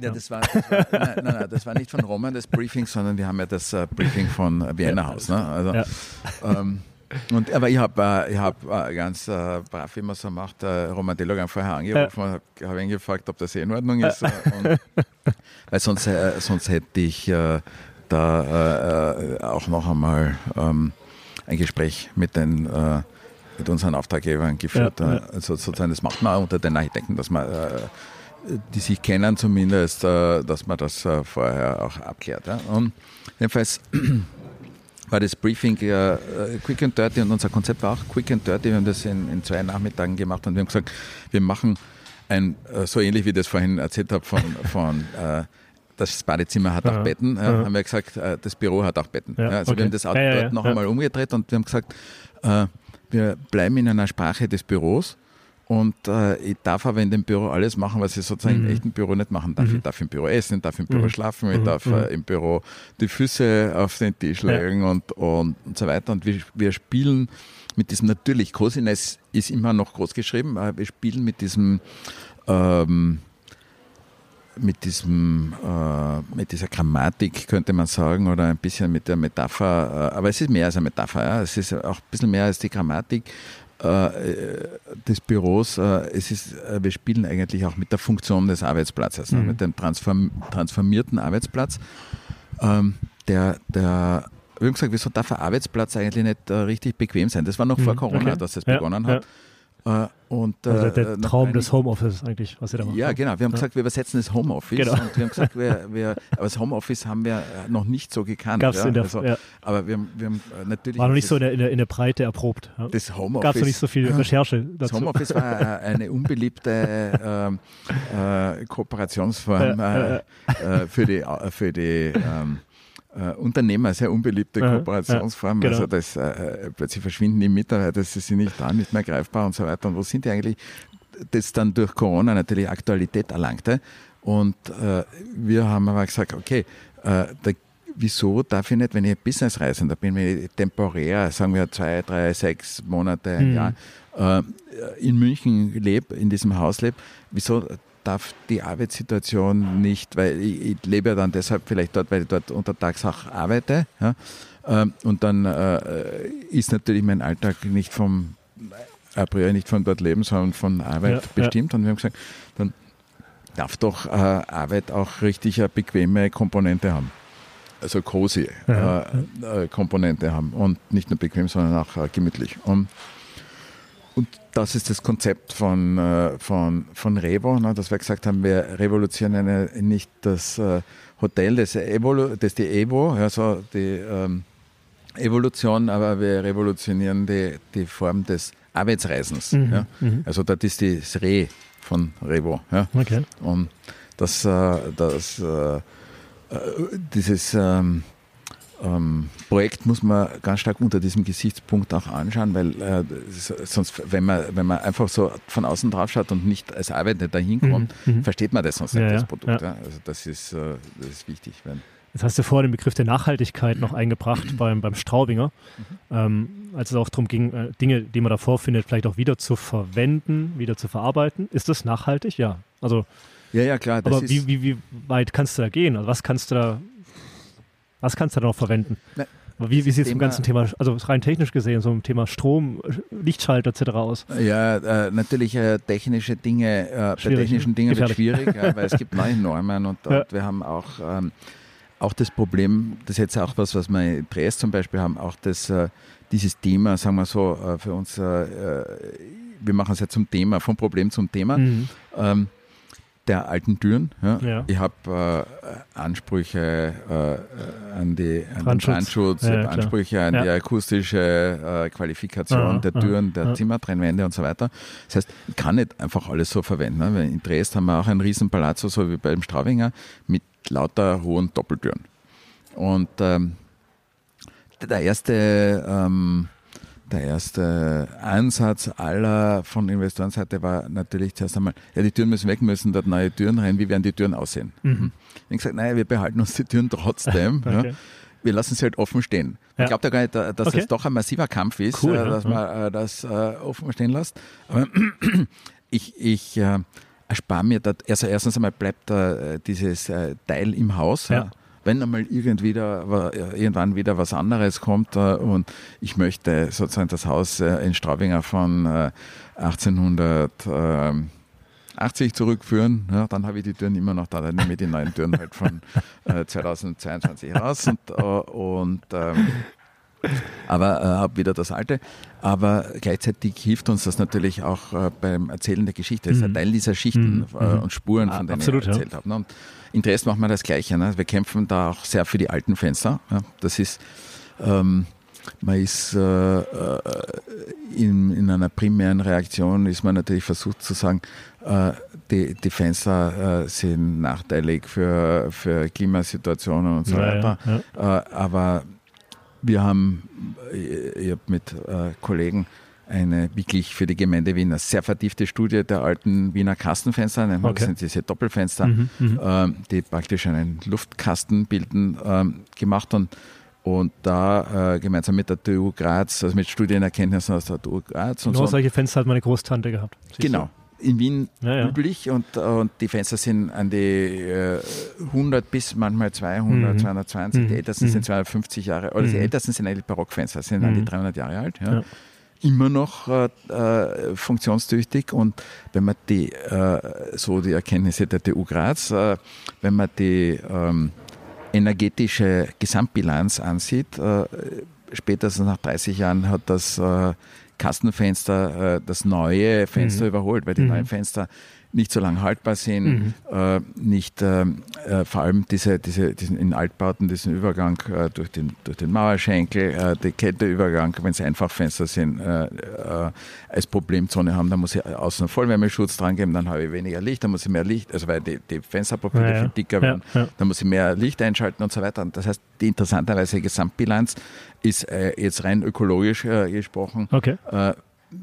Ja, das war, das war nein, nein, nein, das war nicht von Roman das Briefing, sondern wir haben ja das äh, Briefing von Vienna Haus. Ne? Also, ja. ähm, und, aber ich habe äh, ich hab, äh, ganz äh, brav, wie man so macht, äh, Roman Delogan vorher angerufen und ja. habe ihn gefragt, ob das eh in Ordnung ist. Äh, und, weil sonst, äh, sonst hätte ich äh, da auch noch einmal ähm, ein Gespräch mit den mit unseren Auftraggebern geführt. Ja, ja. Also sozusagen, das macht man auch unter den Architekten, dass man die sich kennen zumindest, dass man das vorher auch abklärt. Ja. Und jedenfalls war das Briefing äh, Quick and Dirty und unser Konzept war auch Quick and Dirty. Wir haben das in, in zwei Nachmittagen gemacht und wir haben gesagt, wir machen ein, äh, so ähnlich wie ich das vorhin erzählt habe von, von äh, das Badezimmer hat auch Betten, äh, haben wir gesagt, äh, das Büro hat auch Betten. Ja, also okay. wir haben das ja, dort noch einmal umgedreht und wir haben gesagt, äh, wir bleiben in einer Sprache des Büros und äh, ich darf aber in dem Büro alles machen, was ich sozusagen mhm. im echten Büro nicht machen darf. Mhm. Ich darf im Büro essen, ich darf im Büro mhm. schlafen, ich mhm. darf äh, im Büro die Füße auf den Tisch legen ja. und, und, und so weiter. Und wir, wir spielen mit diesem, natürlich, Cosiness ist immer noch groß geschrieben, aber wir spielen mit diesem ähm, mit, diesem, äh, mit dieser Grammatik, könnte man sagen, oder ein bisschen mit der Metapher, äh, aber es ist mehr als eine Metapher, ja. es ist auch ein bisschen mehr als die Grammatik des Büros. Äh, es ist, äh, wir spielen eigentlich auch mit der Funktion des Arbeitsplatzes, ne, mhm. mit dem transform, transformierten Arbeitsplatz. Ähm, der, der wie gesagt, wieso darf ein Arbeitsplatz eigentlich nicht richtig bequem sein? Das war noch vor mhm, Corona, okay. dass es ja, begonnen hat. Ja. Äh, und, also der äh, Traum des Homeoffice eigentlich, was ihr da macht. Ja, genau. Wir haben ja. gesagt, wir übersetzen das Homeoffice. Genau. Und wir haben gesagt, wir, wir, aber das Homeoffice haben wir äh, noch nicht so gekannt. Gab's ja? in der, also, ja. Aber wir haben, wir haben natürlich. War noch nicht so in der, in der, in der Breite erprobt. Ja? Das Homeoffice. Gab es noch nicht so viel Recherche dazu. Das Homeoffice war eine unbeliebte äh, Kooperationsform für die, für die ähm, äh, Unternehmer, sehr unbeliebte Aha, Kooperationsform. Ja, genau. Also das, äh, plötzlich verschwinden die Mitarbeiter, sie sind nicht da, nicht mehr greifbar und so weiter. Und wo sind die eigentlich? Das dann durch Corona natürlich Aktualität erlangte. Und äh, wir haben aber gesagt, okay, äh, da, wieso darf ich nicht, wenn ich Businessreisender bin, wenn ich temporär, sagen wir zwei, drei, sechs Monate, ein mhm. Jahr, äh, in München lebe, in diesem Haus lebe, wieso darf die Arbeitssituation nicht, weil ich, ich, lebe ja dann deshalb vielleicht dort, weil ich dort untertags auch arbeite. Ja, ähm, und dann äh, ist natürlich mein Alltag nicht vom a priori nicht von dort leben, sondern von Arbeit ja, bestimmt. Ja. Und wir haben gesagt, dann darf doch äh, Arbeit auch richtig eine bequeme Komponente haben. Also cozy ja, äh, äh, Komponente haben. Und nicht nur bequem, sondern auch äh, gemütlich. Und und das ist das Konzept von, äh, von, von Revo, ne, dass wir gesagt haben, wir revolutionieren nicht das äh, Hotel, das, Evolu das die Evo, also die ähm, Evolution, aber wir revolutionieren die, die Form des Arbeitsreisens. Mhm, ja. Mhm. Also das ist das Re von Revo. Ja. Okay. Und das, äh, das, dieses ähm, ähm, Projekt muss man ganz stark unter diesem Gesichtspunkt auch anschauen, weil äh, sonst, wenn man, wenn man einfach so von außen drauf schaut und nicht als Arbeiter dahin kommt, mhm, mhm. versteht man das sonst ja, nicht, das Produkt. Ja. Also das ist, äh, das ist wichtig. Jetzt hast du vorher den Begriff der Nachhaltigkeit noch eingebracht beim, beim Straubinger, mhm. ähm, als es auch darum ging, äh, Dinge, die man davor findet, vielleicht auch wieder zu verwenden, wieder zu verarbeiten. Ist das nachhaltig? Ja. Also, ja, ja, klar. aber wie, wie, wie weit kannst du da gehen? Also was kannst du da was kannst du da noch verwenden? Na, wie, wie sieht es im ganzen Thema, also rein technisch gesehen, so im Thema Strom, Lichtschalter etc. aus? Ja, äh, natürlich äh, technische Dinge, äh, bei technischen Dingen wird schwierig, ja, weil es gibt neue Normen und, ja. und wir haben auch, ähm, auch das Problem, das ist jetzt auch was, was wir in Dresden zum Beispiel haben, auch das, äh, dieses Thema, sagen wir so, äh, für uns, äh, wir machen es ja zum Thema, vom Problem zum Thema. Mhm. Ähm, der alten Türen. Ja. ja. Ich habe äh, Ansprüche äh, an, die, an Brandschutz. den Brandschutz, ja, ja, Ansprüche an die akustische äh, Qualifikation aha, der Türen, aha, der. Zimmertrennwände und so weiter. Das heißt, ich kann nicht einfach alles so verwenden. Ne? In Dresden haben wir auch ein riesen Palazzo, so wie beim Straubinger, mit lauter hohen Doppeltüren. Und ähm, der erste ähm, der erste Ansatz aller von Investorenseite war natürlich zuerst einmal, ja, die Türen müssen weg, müssen dort neue Türen rein, wie werden die Türen aussehen? Mhm. Ich habe gesagt, naja, wir behalten uns die Türen trotzdem. okay. ja. Wir lassen sie halt offen stehen. Ja. Ich glaube da gar nicht, dass okay. das doch ein massiver Kampf ist, cool, dass ja. man äh, das äh, offen stehen lässt. Aber ich, ich äh, erspare mir, da, also erstens einmal bleibt äh, dieses äh, Teil im Haus. Ja wenn einmal irgendwie da, irgendwann wieder was anderes kommt äh, und ich möchte sozusagen das Haus äh, in Straubinger von 1880 äh, zurückführen, ja, dann habe ich die Türen immer noch da, dann nehme ich die neuen Türen halt von 2022 raus und, und ähm, aber äh, habe wieder das Alte. Aber gleichzeitig hilft uns das natürlich auch äh, beim Erzählen der Geschichte. Das ist ein mhm. Teil dieser Schichten mhm. äh, und Spuren, von denen Absolut, ich erzählt ja. habe. Ne? Und in Dresden machen wir das Gleiche. Ne? Wir kämpfen da auch sehr für die alten Fenster. Ja? Das ist, ähm, man ist äh, äh, in, in, einer primären Reaktion ist man natürlich versucht zu sagen, äh, die, die, Fenster äh, sind nachteilig für, für Klimasituationen und so ja, weiter. Ja, äh, aber wir haben, ich habe mit äh, Kollegen eine wirklich für die Gemeinde Wien eine sehr vertiefte Studie der alten Wiener Kastenfenster, okay. das sind diese Doppelfenster, mhm, mhm, ähm, die praktisch einen Luftkasten bilden, ähm, gemacht und, und da äh, gemeinsam mit der TU Graz, also mit Studienerkenntnissen aus der TU Graz und genau so. solche Fenster hat meine Großtante gehabt. Genau. in Wien ja, ja. üblich und, und die Fenster sind an die äh, 100 bis manchmal 200, mhm. 220. Mhm. Die ältesten mhm. sind 250 Jahre, oder die mhm. ältesten sind eigentlich Barockfenster, sind an die 300 mhm. Jahre alt. Ja. Immer noch äh, äh, funktionstüchtig und wenn man die, äh, so die Erkenntnisse der TU Graz, äh, wenn man die ähm, energetische Gesamtbilanz ansieht, äh, spätestens nach 30 Jahren hat das Kastenfenster, das neue Fenster mhm. überholt, weil die mhm. neuen Fenster nicht so lange haltbar sind, mhm. äh, nicht äh, äh, vor allem diese, diese, diesen in Altbauten, diesen Übergang äh, durch, den, durch den Mauerschenkel, äh, der Kälteübergang, wenn es Einfachfenster sind, äh, als Problemzone haben, dann muss ich außen Vollwärmeschutz dran geben, dann habe ich weniger Licht, dann muss ich mehr Licht, also weil die, die Fensterprofile ja, viel dicker werden, ja, ja. dann muss ich mehr Licht einschalten und so weiter. Und das heißt, die interessanterweise Gesamtbilanz ist jetzt rein ökologisch gesprochen okay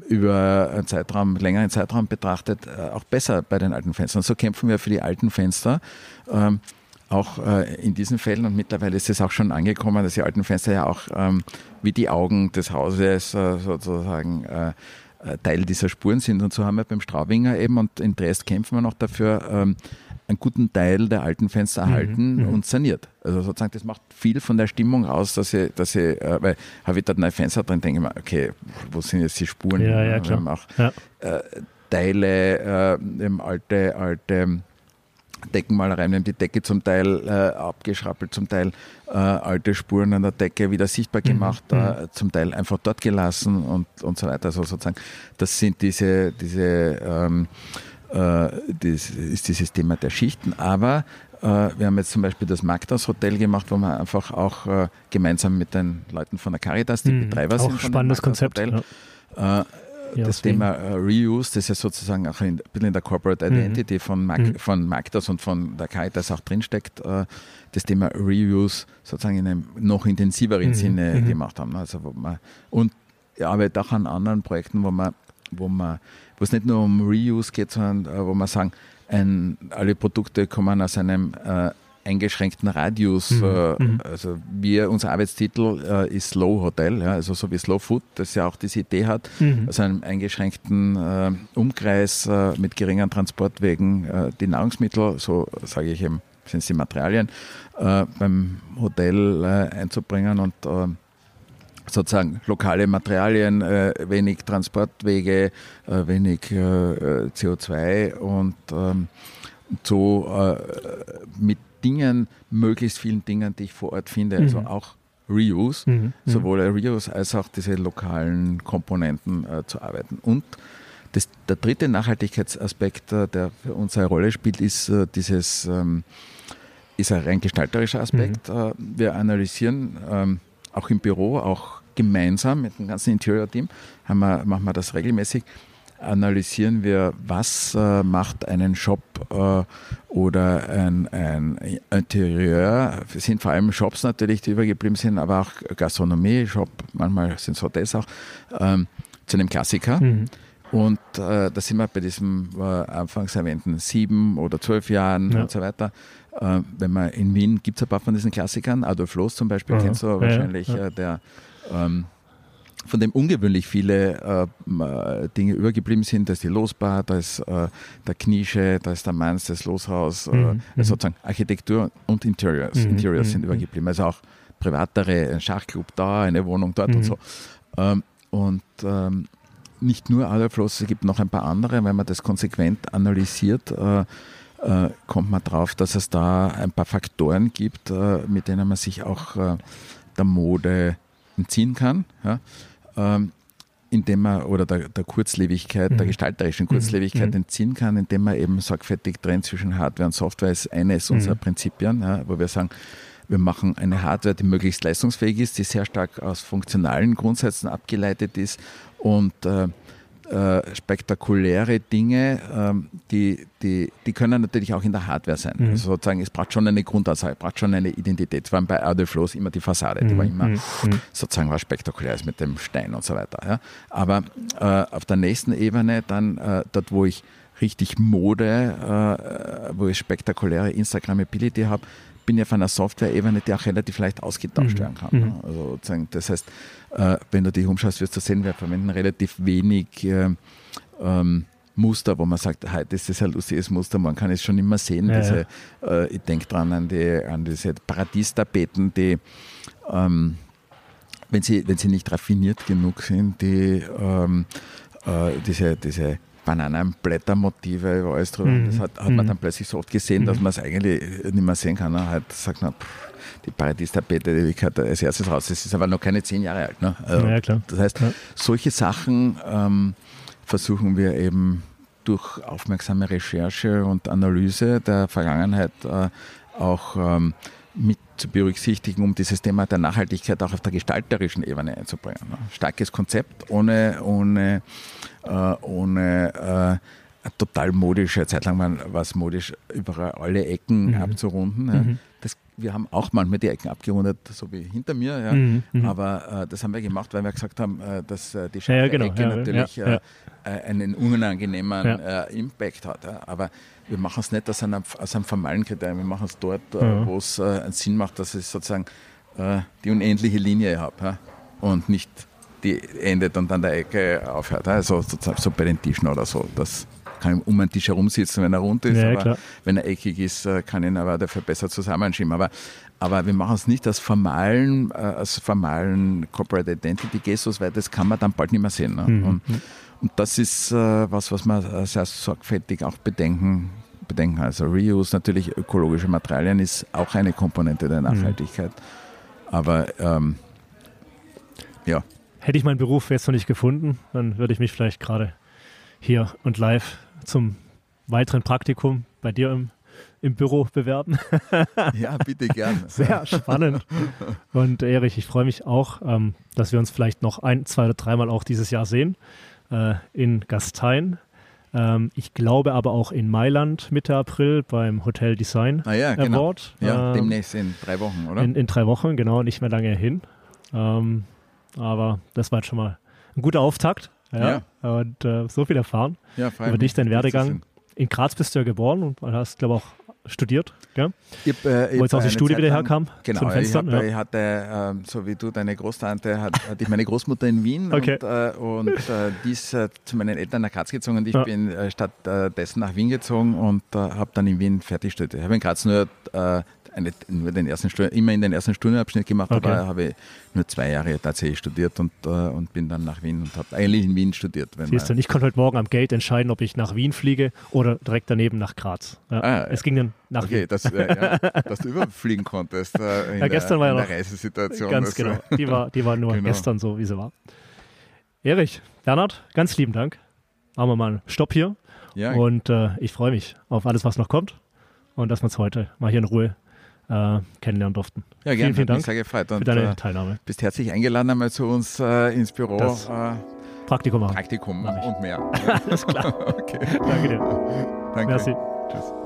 über einen Zeitraum, längeren Zeitraum betrachtet, äh, auch besser bei den alten Fenstern. So kämpfen wir für die alten Fenster. Ähm, auch äh, in diesen Fällen und mittlerweile ist es auch schon angekommen, dass die alten Fenster ja auch ähm, wie die Augen des Hauses äh, sozusagen äh, äh Teil dieser Spuren sind. Und so haben wir beim Straubinger eben und in Dresd kämpfen wir noch dafür, ähm, einen guten Teil der alten Fenster mhm, erhalten mhm, und saniert. Also sozusagen, das macht viel von der Stimmung aus, dass ich, dass ich äh, weil habe ich dort neue Fenster drin, denke ich mir, okay, wo sind jetzt die Spuren? Ja, ja, klar. Wir haben auch ja. äh, Teile, äh, alte, alte Deckenmalereien, wir haben die Decke zum Teil äh, abgeschrappelt, zum Teil äh, alte Spuren an der Decke wieder sichtbar mhm, gemacht, mhm. äh, zum Teil einfach dort gelassen und, und so weiter. Also sozusagen, das sind diese, diese ähm, äh, das ist dieses Thema der Schichten. Aber äh, wir haben jetzt zum Beispiel das Magdas Hotel gemacht, wo wir einfach auch äh, gemeinsam mit den Leuten von der Caritas, die mhm, Betreiber auch sind. Spannendes Konzept. Hotel, ja. das Thema Reuse, das ja sozusagen auch ein bisschen in der Corporate mhm. Identity mhm. von, Mag, mhm. von Magdas und von der Caritas auch drinsteckt, das Thema Reuse sozusagen in einem noch intensiveren mhm. Sinne mhm. gemacht haben. Also wo man, und ich arbeite auch an anderen Projekten, wo man, wo man wo es nicht nur um Reuse geht, sondern äh, wo man sagen, ein, alle Produkte kommen aus einem äh, eingeschränkten Radius. Mhm. Äh, mhm. also wir, unser Arbeitstitel äh, ist Slow Hotel, ja, also so wie Slow Food, das ja auch diese Idee hat, mhm. also einem eingeschränkten äh, Umkreis äh, mit geringen Transportwegen äh, die Nahrungsmittel, so sage ich eben, sind es die Materialien, beim Hotel einzubringen und sozusagen lokale Materialien, äh, wenig Transportwege, äh, wenig äh, CO2 und ähm, so äh, mit Dingen, möglichst vielen Dingen, die ich vor Ort finde, also mhm. auch Reuse, mhm. mhm. sowohl Reuse als auch diese lokalen Komponenten äh, zu arbeiten. Und das, der dritte Nachhaltigkeitsaspekt, der für uns eine Rolle spielt, ist dieses ähm, ist ein rein gestalterischer Aspekt. Mhm. Wir analysieren ähm, auch im Büro, auch gemeinsam mit dem ganzen Interior-Team, machen wir das regelmäßig, analysieren wir, was äh, macht einen Shop äh, oder ein, ein Interieur. Es sind vor allem Shops natürlich, die übergeblieben sind, aber auch Gastronomie, Shop, manchmal sind es Hotels auch, ähm, zu einem Klassiker. Mhm. Und äh, da sind wir bei diesem äh, anfangs erwähnten sieben oder zwölf Jahren ja. und so weiter. Äh, wenn man in Wien gibt es ein paar von diesen Klassikern, Adolf Loos zum Beispiel, Aha. kennst du wahrscheinlich, ja, ja. Äh, der ähm, von dem ungewöhnlich viele äh, äh, Dinge übergeblieben sind. Da ist die Losbar, da ist äh, der Knische, da ist der Mainz, das Loshaus. Äh, mhm. Also sozusagen Architektur und Interiors. Mhm. Interiors sind mhm. übergeblieben. Also auch privatere, ein Schachclub da, eine Wohnung dort und mhm. so. Ähm, und ähm, nicht nur Adolf Loos, es gibt noch ein paar andere. Wenn man das konsequent analysiert, äh, äh, kommt man drauf, dass es da ein paar Faktoren gibt, mit denen man sich auch der Mode entziehen kann, ja, ähm, indem man, oder der, der Kurzlebigkeit, mhm. der gestalterischen Kurzlebigkeit mhm. entziehen kann, indem man eben sorgfältig trennt zwischen Hardware und Software, ist eines mhm. unserer Prinzipien, ja, wo wir sagen, wir machen eine Hardware, die möglichst leistungsfähig ist, die sehr stark aus funktionalen Grundsätzen abgeleitet ist und äh, äh, spektakuläre Dinge, ähm, die, die, die können natürlich auch in der Hardware sein. Mhm. Also sozusagen, es braucht schon eine Grundaussage, es braucht schon eine Identität. Vor allem bei Audeflows immer die Fassade, die war mhm. immer mhm. mhm. sozusagen was Spektakuläres mit dem Stein und so weiter. Ja. Aber äh, auf der nächsten Ebene dann, äh, dort wo ich richtig Mode, äh, wo ich spektakuläre Instagrammability habe, bin ja auf einer Software-Ebene, die auch relativ leicht ausgetauscht mhm. werden kann. Mhm. Also das heißt, äh, wenn du dich umschaust, wirst du sehen, wir verwenden relativ wenig äh, ähm, Muster, wo man sagt, heute ist das ein lustiges Muster, man kann es schon immer sehen. Ja, diese, Äh, ich denke dran an, die, an diese Paradiestapeten, die, ähm, wenn, sie, wenn sie nicht raffiniert genug sind, die ähm, äh, diese, Bananenblättermotive über alles drüber. Mhm. Das hat, hat man Mhm. dann plötzlich so oft gesehen, Mhm. dass man es eigentlich nicht mehr sehen kann. Ne? Halt sagt man, pff, die Paradiestapete, die gehört als erstes raus. Das ist aber noch keine zehn Jahre alt. Ne? Also, Ja, klar. Das heißt, Ja. solche Sachen ähm, versuchen wir eben durch aufmerksame Recherche und Analyse der Vergangenheit äh, auch ähm, mit zu berücksichtigen, um dieses Thema der Nachhaltigkeit auch auf der gestalterischen Ebene einzubringen. ne? Starkes Konzept ohne, ohne, äh, ohne äh, total modisch, eine Zeit lang war es modisch, überall alle Ecken Mhm. abzurunden. Ja. Mhm. Das, wir haben auch manchmal die Ecken abgerundet, so wie hinter mir. Ja. Mhm, mhm. Aber äh, das haben wir gemacht, weil wir gesagt haben, äh, dass äh, die Ja, ja, scharfe genau. Ecke natürlich. Äh, einen unangenehmen Impact hat. Aber wir machen es nicht aus einem, aus einem formalen Kriterium, wir machen es dort, äh, Mhm. wo es äh, einen Sinn macht, dass ich sozusagen äh, die unendliche Linie habe und nicht die endet und an der Ecke aufhört. Also sozusagen so bei den Tischen oder so. Das kann ich um einen Tisch herum sitzen, wenn er rund ist, Ja, aber klar. wenn er eckig ist, äh, kann ich ihn aber dafür besser zusammenschieben. Aber, aber wir machen es nicht als formalen, äh, als formalen Corporate Identity Gestus, weil das kann man dann bald nicht mehr sehen. Ne? Mhm. Und, und das ist äh, was, was man sehr sorgfältig auch bedenken, bedenken. Also Reuse, natürlich ökologische Materialien ist auch eine Komponente der Nachhaltigkeit. Aber ähm, ja, Hätte ich meinen Beruf jetzt noch nicht gefunden, dann würde ich mich vielleicht gerade hier und live zum weiteren Praktikum bei dir im, im Büro bewerben. ja, bitte gerne. Sehr spannend. Und Erich, ich freue mich auch, ähm, dass wir uns vielleicht noch ein, zwei oder dreimal auch dieses Jahr sehen äh, in Gastein. Ähm, ich glaube aber auch in Mailand Mitte April beim Hotel Design Ah ja, genau. Award. Ja, Ähm, demnächst in drei Wochen, oder? in, in drei Wochen, genau, nicht mehr lange hin. Ähm, aber das war jetzt schon mal ein guter Auftakt. Ja. Und äh, so viel erfahren. ja, über dich, deinen Werdegang. In Graz bist du ja geboren und hast, glaube ich, auch studiert, gell? Ich äh, ich wo jetzt die eine Studie wieder herkam. Genau, ich, hab, ja. ich hatte, ähm, so wie du, deine Großtante, hat, hatte ich meine Großmutter in Wien Okay. und, äh, und äh, die ist äh, zu meinen Eltern nach Graz gezogen und ich Ja. bin äh, stattdessen nach Wien gezogen und äh, habe dann in Wien fertig studiert. Ich habe in Graz nur, eine, nur den ersten Studium, immer in den ersten Studienabschnitt gemacht, Okay. aber habe ich nur zwei Jahre tatsächlich studiert und, äh, und bin dann nach Wien und habe eigentlich in Wien studiert. Siehst du, ich konnte heute Morgen am Gate entscheiden, ob ich nach Wien fliege oder direkt daneben nach Graz. Ja, Ah, es ging dann nach okay, Wien. dass, äh, ja, dass du überfliegen konntest äh, in, Ja, gestern der, war ja noch Reisesituation. Ganz genau. äh, Die war, die war nur Genau. gestern so, wie sie war. Erich, Bernhard, ganz lieben Dank. Machen wir mal einen Stopp hier. Ja, Und äh, ich freue mich auf alles, was noch kommt. Und dass wir uns heute mal hier in Ruhe äh, kennenlernen durften. ja vielen, gerne, vielen mich Dank sehr gefreut. Für Und, deine äh, Teilnahme. bist herzlich eingeladen einmal zu uns äh, ins Büro. Das äh, Praktikum machen. Praktikum und mehr. Alles klar. okay. Danke dir. Danke. Merci. Tschüss.